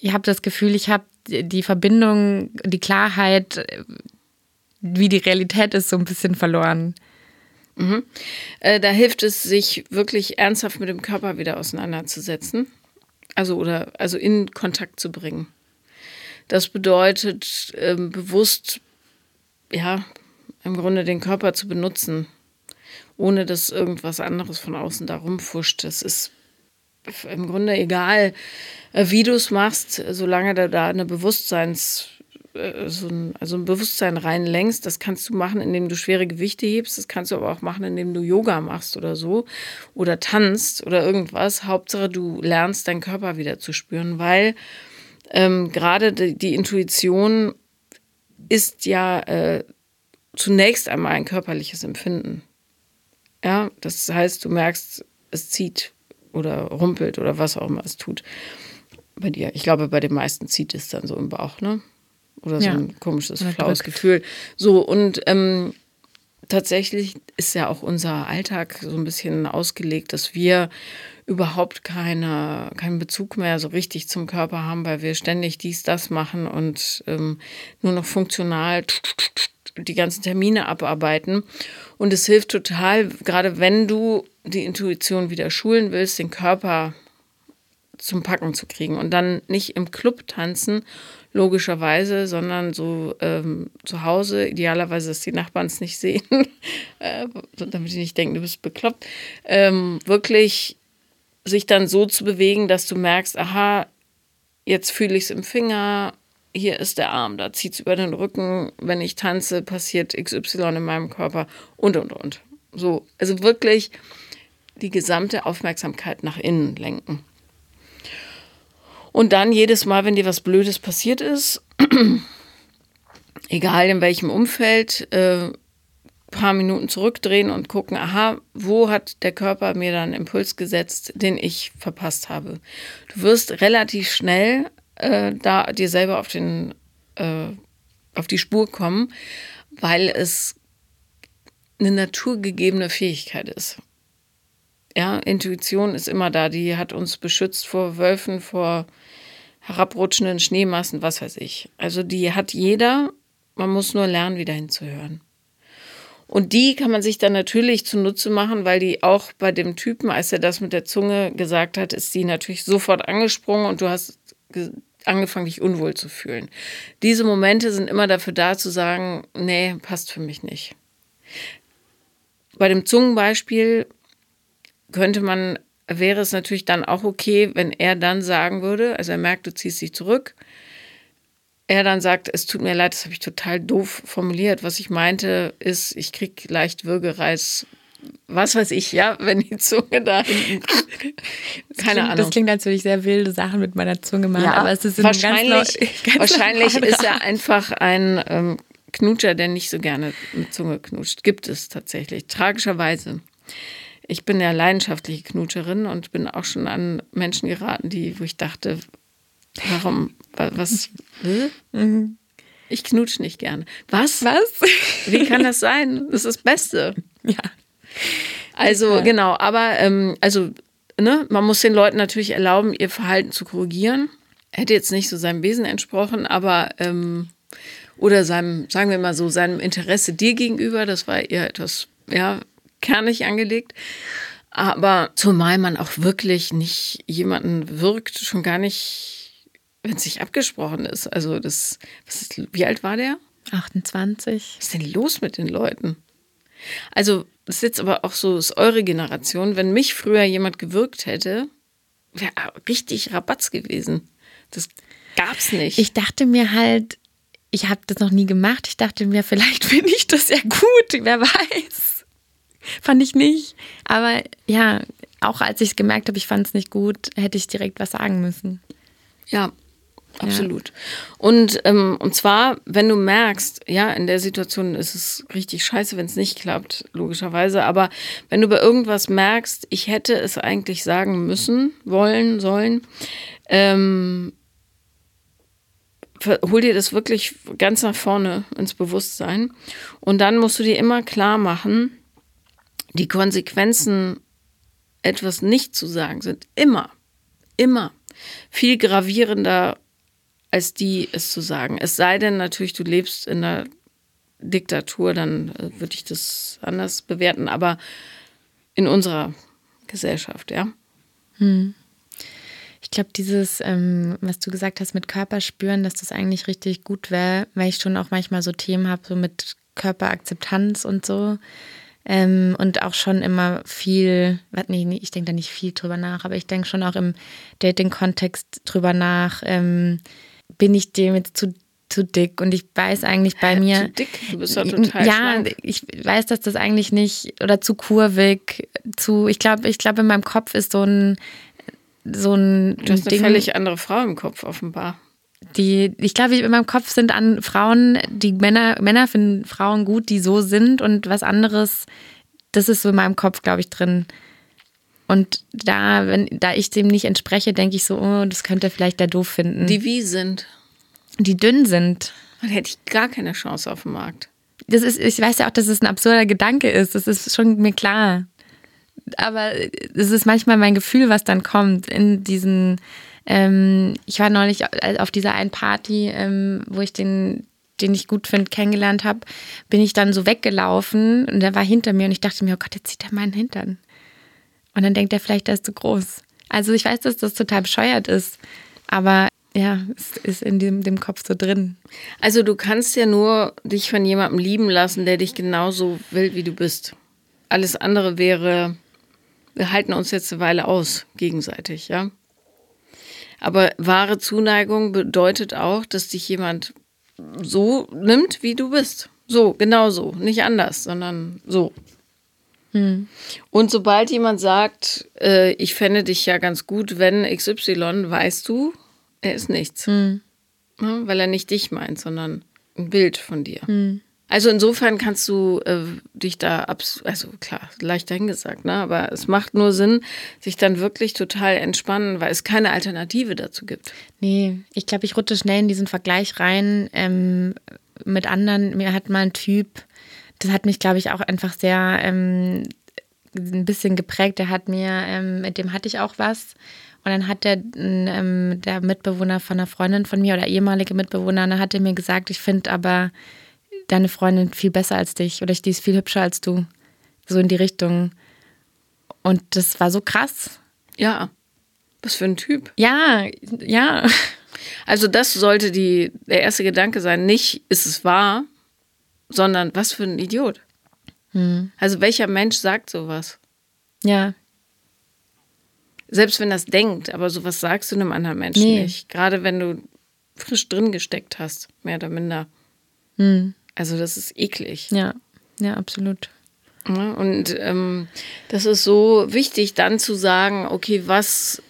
ich habe das Gefühl, ich habe die Verbindung, die Klarheit, wie die Realität ist, so ein bisschen verloren. Mhm. Äh, da hilft es, sich wirklich ernsthaft mit dem Körper wieder auseinanderzusetzen. Also oder also in Kontakt zu bringen. Das bedeutet, ähm, bewusst, ja, im Grunde den Körper zu benutzen, ohne dass irgendwas anderes von außen da rumfuscht. Das ist im Grunde egal, äh, wie du es machst, solange du da eine Bewusstseins, äh, so ein, also ein Bewusstsein reinlenkst. Das kannst du machen, indem du schwere Gewichte hebst. Das kannst du aber auch machen, indem du Yoga machst oder so. Oder tanzt oder irgendwas. Hauptsache, du lernst deinen Körper wieder zu spüren, weil ähm, gerade die, die, Intuition ist ja äh, zunächst einmal ein körperliches Empfinden. Ja, das heißt, du merkst, es zieht oder rumpelt oder was auch immer es tut bei dir. Ich glaube, bei den meisten zieht es dann so im Bauch, ne? Oder so ja. ein komisches, flaues Gefühl. So, und ähm, tatsächlich ist ja auch unser Alltag so ein bisschen ausgelegt, dass wir überhaupt keine, keinen Bezug mehr so richtig zum Körper haben, weil wir ständig dies, das machen und ähm, nur noch funktional die ganzen Termine abarbeiten. Und es hilft total, gerade wenn du die Intuition wieder schulen willst, den Körper zum Packen zu kriegen und dann nicht im Club tanzen, logischerweise, sondern so ähm, zu Hause, idealerweise, dass die Nachbarn es nicht sehen, äh, damit die nicht denken, du bist bekloppt, ähm, wirklich sich dann so zu bewegen, dass du merkst, aha, jetzt fühle ich es im Finger, hier ist der Arm, da zieht es über den Rücken, wenn ich tanze, passiert XY in meinem Körper und und und. So, also wirklich die gesamte Aufmerksamkeit nach innen lenken. Und dann jedes Mal, wenn dir was Blödes passiert ist, egal in welchem Umfeld, äh, paar Minuten zurückdrehen und gucken, aha, wo hat der Körper mir dann Impuls gesetzt, den ich verpasst habe. Du wirst relativ schnell äh, da dir selber auf den äh, auf die Spur kommen, weil es eine naturgegebene Fähigkeit ist. Ja, Intuition ist immer da, die hat uns beschützt vor Wölfen, vor herabrutschenden Schneemassen, was weiß ich. Also die hat jeder, man muss nur lernen, wieder hinzuhören. Und die kann man sich dann natürlich zunutze machen, weil die auch bei dem Typen, als er das mit der Zunge gesagt hat, ist die natürlich sofort angesprungen und du hast angefangen, dich unwohl zu fühlen. Diese Momente sind immer dafür da zu sagen, nee, passt für mich nicht. Bei dem Zungenbeispiel könnte man, wäre es natürlich dann auch okay, wenn er dann sagen würde, also er merkt, du ziehst dich zurück, er dann sagt, es tut mir leid, das habe ich total doof formuliert. Was ich meinte, ist, ich kriege leicht Würgereiz, was weiß ich, ja, wenn die Zunge da hinten. Keine klingt, Ahnung. Das klingt natürlich sehr wilde Sachen mit meiner Zunge machen, ja, aber es ist wahrscheinlich, ganz, ganz wahrscheinlich ist er einfach ein ähm, Knutscher, der nicht so gerne mit Zunge knutscht. Gibt es tatsächlich, tragischerweise. Ich bin ja leidenschaftliche Knutscherin und bin auch schon an Menschen geraten, die, wo ich dachte, Warum? Was? Mhm. Ich knutsch nicht gerne. Was? Was? Wie kann das sein? Das ist das Beste. Ja. Also, ja. genau, aber ähm, also, ne, man muss den Leuten natürlich erlauben, ihr Verhalten zu korrigieren. Hätte jetzt nicht so seinem Wesen entsprochen, aber ähm, oder seinem, sagen wir mal so, seinem Interesse dir gegenüber, das war eher etwas, ja, kernig angelegt. Aber zumal man auch wirklich nicht jemanden wirkt, schon gar nicht wenn es nicht abgesprochen ist. Also das, ist, wie alt war der? 28. Was ist denn los mit den Leuten? Also, das ist jetzt aber auch so, ist eure Generation. Wenn mich früher jemand gewirkt hätte, wäre richtig Rabatz gewesen. Das gab's nicht. Ich dachte mir halt, ich habe das noch nie gemacht. Ich dachte mir, vielleicht finde ich das ja gut, wer weiß. Fand ich nicht. Aber ja, auch als ich es gemerkt habe, ich fand es nicht gut, hätte ich direkt was sagen müssen. Ja, Absolut. Ja. Und, ähm, und zwar, wenn du merkst, ja, in der Situation ist es richtig scheiße, wenn es nicht klappt, logischerweise, aber wenn du bei irgendwas merkst, ich hätte es eigentlich sagen müssen, wollen, sollen, ähm, hol dir das wirklich ganz nach vorne ins Bewusstsein. Und dann musst du dir immer klar machen, die Konsequenzen, etwas nicht zu sagen, sind immer, immer viel gravierender als die es zu sagen. Es sei denn natürlich, du lebst in einer Diktatur, dann äh, würde ich das anders bewerten, aber in unserer Gesellschaft, ja. Hm. Ich glaube, dieses, ähm, was du gesagt hast mit Körperspüren, dass das eigentlich richtig gut wäre, weil ich schon auch manchmal so Themen habe, so mit Körperakzeptanz und so. Ähm, und auch schon immer viel, nee, nee ich denke da nicht viel drüber nach, aber ich denke schon auch im Dating-Kontext drüber nach, ähm, bin ich dem jetzt zu, zu dick und ich weiß eigentlich bei mir. Zu dick? Du bist doch total Ja, schlank. ich weiß, dass das eigentlich nicht, oder zu kurvig, zu, ich glaube, ich glaube, in meinem Kopf ist so ein, so ein. Du hast Ding, eine völlig andere Frau im Kopf, offenbar. Die, ich glaube, in meinem Kopf sind an Frauen, die Männer, Männer finden Frauen gut, die so sind und was anderes, das ist so in meinem Kopf, glaube ich, drin. Und da, wenn, da ich dem nicht entspreche, denke ich so, oh, das könnte vielleicht der doof finden. Die wie sind? Die dünn sind. Dann hätte ich gar keine Chance auf dem Markt. Das ist, ich weiß ja auch, dass es ein absurder Gedanke ist. Das ist schon mir klar. Aber es ist manchmal mein Gefühl, was dann kommt in diesen. Ähm, ich war neulich auf dieser einen Party, ähm, wo ich den, den ich gut finde, kennengelernt habe, bin ich dann so weggelaufen und der war hinter mir und ich dachte mir, oh Gott, jetzt sieht er meinen Hintern. Und dann denkt er vielleicht, der ist zu groß. Also ich weiß, dass das total bescheuert ist, aber ja, es ist in dem, dem Kopf so drin. Also du kannst ja nur dich von jemandem lieben lassen, der dich genauso will, wie du bist. Alles andere wäre, wir halten uns jetzt eine Weile aus, gegenseitig, ja. Aber wahre Zuneigung bedeutet auch, dass dich jemand so nimmt, wie du bist. So, genau so. Nicht anders, sondern so. Hm. Und sobald jemand sagt, äh, ich fände dich ja ganz gut, wenn XY, weißt du, er ist nichts. Hm. Ja, weil er nicht dich meint, sondern ein Bild von dir. Hm. Also insofern kannst du äh, dich da abs also klar, leicht dahingesagt, ne? Aber es macht nur Sinn, sich dann wirklich total entspannen, weil es keine Alternative dazu gibt. Nee, ich glaube, ich rutsche schnell in diesen Vergleich rein ähm, mit anderen. Mir hat mal ein Typ, das hat mich, glaube ich, auch einfach sehr ähm, ein bisschen geprägt. Der hat mir, ähm, mit dem hatte ich auch was. Und dann hat der, ähm, der Mitbewohner von einer Freundin von mir oder ehemalige Mitbewohner, hat er mir gesagt, ich finde aber deine Freundin viel besser als dich oder die ist viel hübscher als du. So in die Richtung. Und das war so krass. Ja. Was für ein Typ. Ja, ja. Also das sollte die, der erste Gedanke sein, nicht ist es wahr, sondern was für ein Idiot. Hm. Also welcher Mensch sagt sowas? Ja. Selbst wenn das denkt, aber sowas sagst du einem anderen Menschen nee. nicht. Gerade wenn du frisch drin gesteckt hast, mehr oder minder. Hm. Also das ist eklig. Ja, ja, absolut. Ja, und ähm, das ist so wichtig, dann zu sagen, okay, was,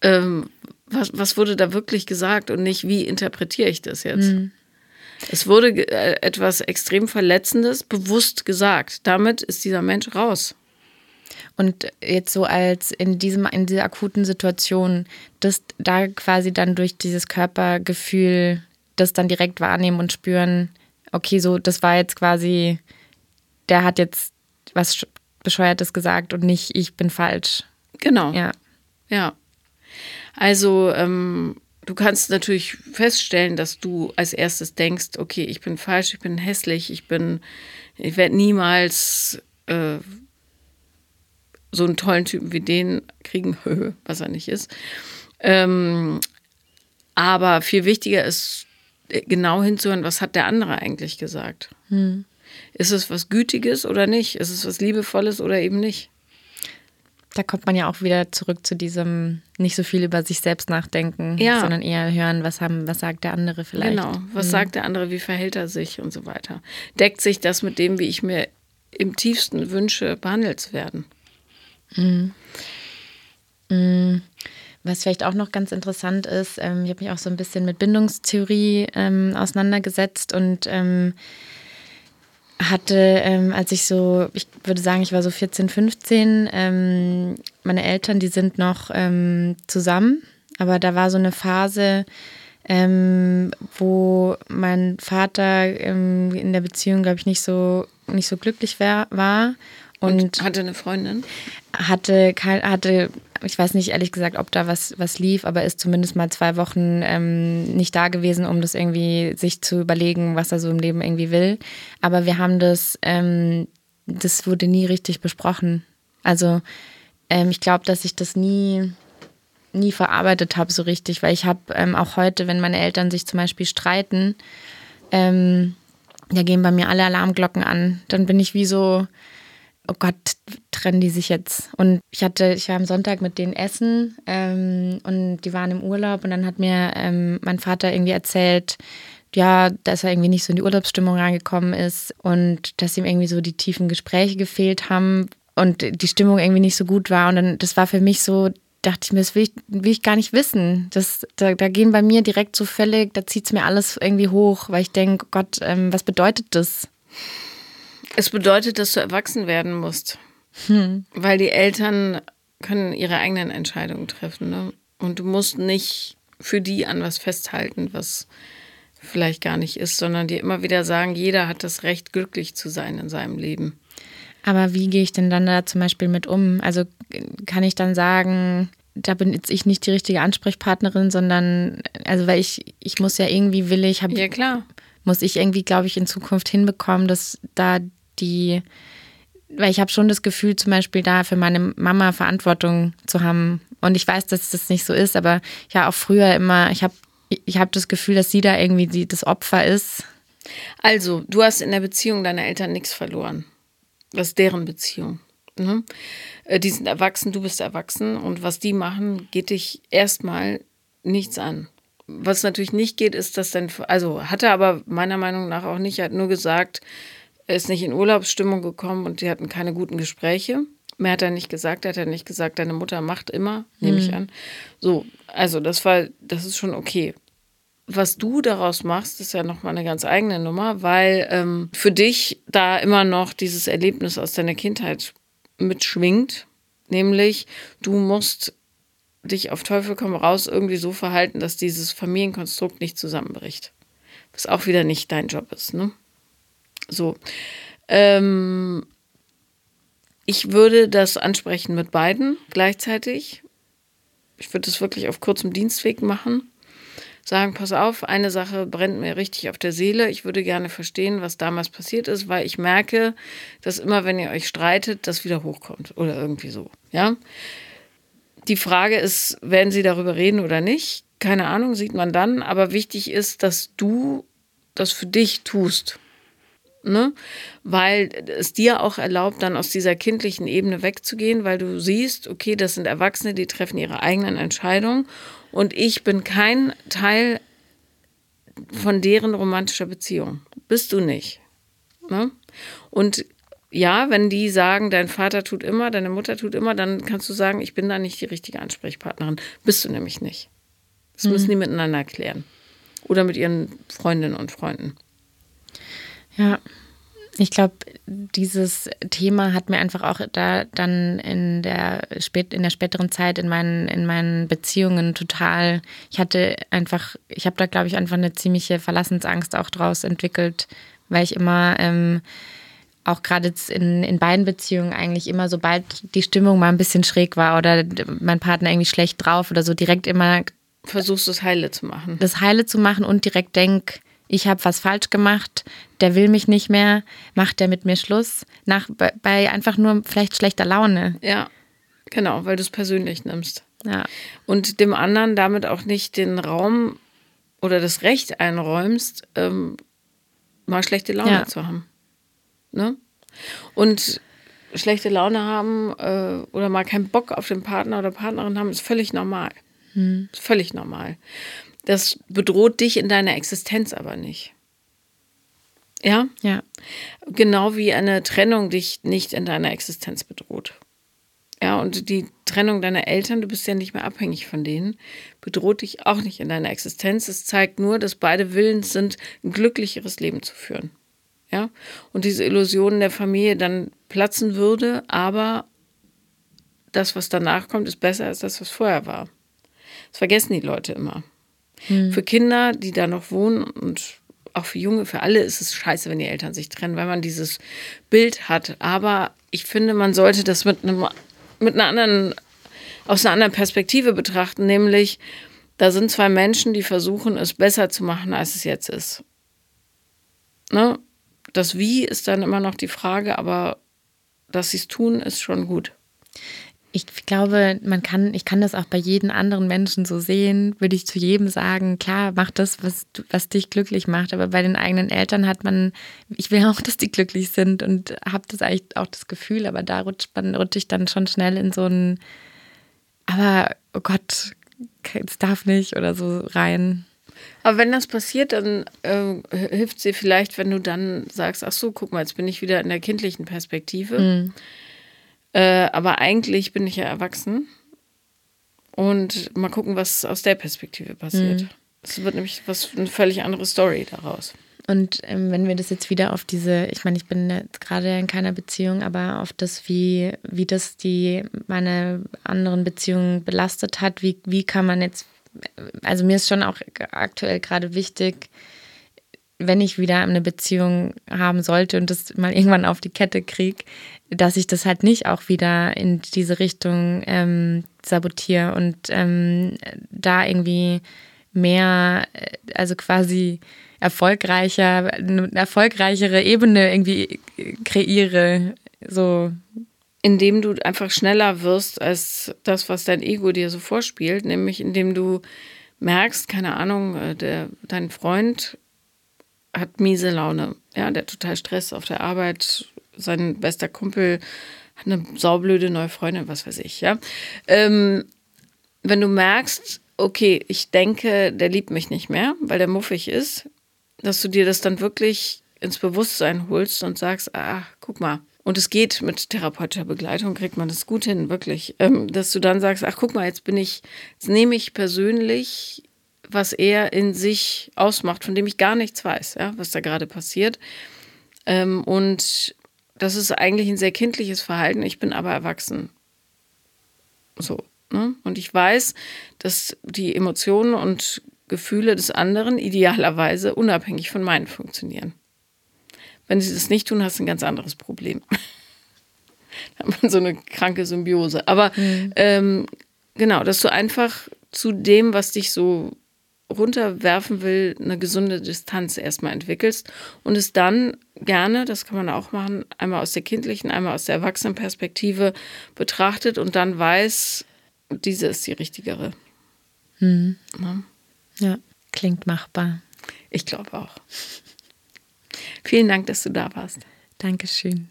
ähm, was, was wurde da wirklich gesagt und nicht, wie interpretiere ich das jetzt? Mhm. Es wurde äh, etwas extrem Verletzendes bewusst gesagt. Damit ist dieser Mensch raus. Und jetzt so als in diesem, in dieser akuten Situation, dass da quasi dann durch dieses Körpergefühl das dann direkt wahrnehmen und spüren, okay, so, das war jetzt quasi, der hat jetzt was Bescheuertes gesagt und nicht, ich bin falsch. Genau. Ja. Ja. Also, ähm, du kannst natürlich feststellen, dass du als erstes denkst, okay, ich bin falsch, ich bin hässlich, ich bin, ich werde niemals äh, so einen tollen Typen wie den kriegen, was er nicht ist. Ähm, aber viel wichtiger ist genau hinzuhören, was hat der andere eigentlich gesagt. Hm. Ist es was Gütiges oder nicht? Ist es was Liebevolles oder eben nicht? Da kommt man ja auch wieder zurück zu diesem nicht so viel über sich selbst nachdenken, ja. sondern eher hören, was, haben, was sagt der andere vielleicht. Genau, was hm. sagt der andere, wie verhält er sich und so weiter. Deckt sich das mit dem, wie ich mir im tiefsten wünsche, behandelt zu werden? Mhm. Was vielleicht auch noch ganz interessant ist, ähm, ich habe mich auch so ein bisschen mit Bindungstheorie ähm, auseinandergesetzt und ähm, hatte, ähm, als ich so, ich würde sagen, ich war so 14, 15, ähm, meine Eltern, die sind noch ähm, zusammen, aber da war so eine Phase, wo mein Vater in der Beziehung, glaube ich, nicht so, nicht so glücklich wär, war. Und, und, hatte eine Freundin? Hatte, hatte ich weiß nicht ehrlich gesagt, ob da was, was lief, aber ist zumindest mal zwei Wochen ähm, nicht da gewesen, um das irgendwie sich zu überlegen, was er so im Leben irgendwie will. Aber wir haben das, ähm, das wurde nie richtig besprochen. Also ähm, ich glaube, dass ich das nie, nie verarbeitet habe so richtig, weil ich habe ähm, auch heute, wenn meine Eltern sich zum Beispiel streiten, ähm, da gehen bei mir alle Alarmglocken an. Dann bin ich wie so, oh Gott, trennen die sich jetzt. Und ich hatte, ich war am Sonntag mit denen essen ähm, und die waren im Urlaub und dann hat mir ähm, mein Vater irgendwie erzählt, ja, dass er irgendwie nicht so in die Urlaubsstimmung reingekommen ist und dass ihm irgendwie so die tiefen Gespräche gefehlt haben und die Stimmung irgendwie nicht so gut war. Und dann, das war für mich so, dachte ich mir, das will ich, will ich gar nicht wissen. Das, da, da gehen bei mir direkt so völlig, da zieht es mir alles irgendwie hoch, weil ich denke, Gott, ähm, was bedeutet das? Es bedeutet, dass du erwachsen werden musst. Hm. Weil die Eltern können ihre eigenen Entscheidungen treffen. Ne? Und du musst nicht für die an was festhalten, was vielleicht gar nicht ist, sondern dir immer wieder sagen, jeder hat das Recht, glücklich zu sein in seinem Leben. Aber wie gehe ich denn dann da zum Beispiel mit um? Also kann ich dann sagen, da bin jetzt ich nicht die richtige Ansprechpartnerin, sondern, also weil ich, ich muss ja irgendwie will ich, habe. Ja, klar. Muss ich irgendwie, glaube ich, in Zukunft hinbekommen, dass da die weil ich habe schon das Gefühl, zum Beispiel da für meine Mama Verantwortung zu haben. Und ich weiß, dass das nicht so ist, aber ja, auch früher immer, ich habe ich hab das Gefühl, dass sie da irgendwie die, das Opfer ist. Also, du hast in der Beziehung deiner Eltern nichts verloren. Das ist deren Beziehung. Äh, die sind erwachsen, du bist erwachsen und was die machen, geht dich erstmal nichts an. Was natürlich nicht geht, ist, dass dann, also hat er aber meiner Meinung nach auch nicht, er hat nur gesagt, er ist nicht in Urlaubsstimmung gekommen und die hatten keine guten Gespräche. Mehr hat er nicht gesagt, er hat er nicht gesagt, deine Mutter macht immer, nehme ich mhm. an. So, also das war, das ist schon okay. Was du daraus machst, ist ja nochmal eine ganz eigene Nummer, weil ähm, für dich da immer noch dieses Erlebnis aus deiner Kindheit mitschwingt, nämlich du musst dich auf Teufel komm raus irgendwie so verhalten, dass dieses Familienkonstrukt nicht zusammenbricht. Was auch wieder nicht dein Job ist, ne? So. Ähm, ich würde das ansprechen mit beiden gleichzeitig. Ich würde es wirklich auf kurzem Dienstweg machen. Sagen, pass auf, eine Sache brennt mir richtig auf der Seele. Ich würde gerne verstehen, was damals passiert ist, weil ich merke, dass immer, wenn ihr euch streitet, das wieder hochkommt oder irgendwie so. Ja. Die Frage ist, werden sie darüber reden oder nicht? Keine Ahnung, sieht man dann. Aber wichtig ist, dass du das für dich tust ne? weil es dir auch erlaubt, dann aus dieser kindlichen Ebene wegzugehen, weil du siehst, okay, das sind Erwachsene, die treffen ihre eigenen Entscheidungen und ich bin kein Teil von deren romantischer Beziehung. Bist du nicht. Ne? Und ja, wenn die sagen, dein Vater tut immer, deine Mutter tut immer, dann kannst du sagen, ich bin da nicht die richtige Ansprechpartnerin. Bist du nämlich nicht. Das mhm. müssen die miteinander klären. Oder mit ihren Freundinnen und Freunden. Ja, ich glaube, dieses Thema hat mir einfach auch da dann in der, spät, in der späteren Zeit in meinen, in meinen Beziehungen total, ich hatte einfach, ich habe da, glaube ich, einfach eine ziemliche Verlassensangst auch draus entwickelt, weil ich immer ähm, auch gerade in, in beiden Beziehungen eigentlich immer, sobald die Stimmung mal ein bisschen schräg war oder mein Partner irgendwie schlecht drauf oder so, direkt immer versuchst, das Heile zu machen. Das Heile zu machen und direkt denk, ich habe was falsch gemacht, der will mich nicht mehr, macht der mit mir Schluss, nach, bei, bei einfach nur vielleicht schlechter Laune. Ja, genau, weil du es persönlich nimmst. Ja. Und dem anderen damit auch nicht den Raum oder das Recht einräumst, ähm, mal schlechte Laune ja. zu haben. Ne? Und schlechte Laune haben äh, oder mal keinen Bock auf den Partner oder Partnerin haben, ist völlig normal. Hm. Ist völlig normal. Das bedroht dich in deiner Existenz aber nicht. Ja? Ja. Genau wie eine Trennung dich nicht in deiner Existenz bedroht. Ja, und die Trennung deiner Eltern, du bist ja nicht mehr abhängig von denen, bedroht dich auch nicht in deiner Existenz. Es zeigt nur, dass beide willens sind, ein glücklicheres Leben zu führen. Ja, und diese Illusion der Familie dann platzen würde, aber das, was danach kommt, ist besser als das, was vorher war. Das vergessen die Leute immer. Mhm. Für Kinder, die da noch wohnen und auch für Junge, für alle ist es scheiße, wenn die Eltern sich trennen, weil man dieses Bild hat. Aber ich finde, man sollte das mit einem, mit einer anderen, aus einer anderen Perspektive betrachten, nämlich da sind zwei Menschen, die versuchen, es besser zu machen, als es jetzt ist. Ne? Das Wie ist dann immer noch die Frage, aber dass sie es tun, ist schon gut ich glaube, man kann, ich kann das auch bei jedem anderen Menschen so sehen, würde ich zu jedem sagen, klar, mach das, was, was dich glücklich macht. Aber bei den eigenen Eltern hat man, ich will auch, dass die glücklich sind und habe das eigentlich auch das Gefühl, aber da rutscht man, rutsche ich dann schon schnell in so ein, aber oh Gott, es darf nicht oder so rein. Aber wenn das passiert, dann äh, hilft dir vielleicht, wenn du dann sagst, ach so, guck mal, jetzt bin ich wieder in der kindlichen Perspektive. Mhm äh, aber eigentlich bin ich ja erwachsen. Und mal gucken, was aus der Perspektive passiert. Es mhm. wird nämlich was eine völlig andere Story daraus. Und ähm, wenn wir das jetzt wieder auf diese, ich meine, ich bin jetzt gerade in keiner Beziehung, aber auf das, wie, wie das die meine anderen Beziehungen belastet hat, wie, wie kann man jetzt, also mir ist schon auch aktuell gerade wichtig, wenn ich wieder eine Beziehung haben sollte und das mal irgendwann auf die Kette kriege, dass ich das halt nicht auch wieder in diese Richtung ähm, sabotiere und ähm, da irgendwie mehr, äh, also quasi erfolgreicher, eine erfolgreichere Ebene irgendwie kreiere So. Indem du einfach schneller wirst als das, was dein Ego dir so vorspielt, nämlich indem du merkst, keine Ahnung, äh, der, dein Freund hat miese Laune. Ja, der hat total Stress auf der Arbeit. Sein bester Kumpel hat eine saublöde neue Freundin, was weiß ich, ja. Ähm, wenn du merkst, okay, ich denke, der liebt mich nicht mehr, weil der muffig ist, dass du dir das dann wirklich ins Bewusstsein holst und sagst, ah, guck mal. Und es geht mit therapeutischer Begleitung, kriegt man das gut hin, wirklich. Ähm, dass du dann sagst, ach, guck mal, jetzt bin ich, jetzt nehme ich persönlich, was er in sich ausmacht, von dem ich gar nichts weiß, ja, was da gerade passiert. Ähm, und das ist eigentlich ein sehr kindliches Verhalten. Ich bin aber erwachsen. So. Ne? Und ich weiß, dass die Emotionen und Gefühle des anderen idealerweise unabhängig von meinen funktionieren. Wenn sie das nicht tun, hast du ein ganz anderes Problem. da hat man so eine kranke Symbiose. Aber mhm. ähm, genau, dass du einfach zu dem, was dich so runterwerfen will, eine gesunde Distanz erstmal entwickelst und es dann gerne, das kann man auch machen, einmal aus der kindlichen, einmal aus der Erwachsenenperspektive betrachtet und dann weiß, diese ist die richtigere. Mhm. Ja. ja, klingt machbar. Ich glaube auch. Vielen Dank, dass du da warst. Dankeschön.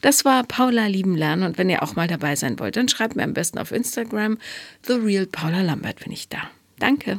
Das war Paula lieben lernen und wenn ihr auch mal dabei sein wollt, dann schreibt mir am besten auf Instagram The Real Paula Lambert bin ich da. Danke.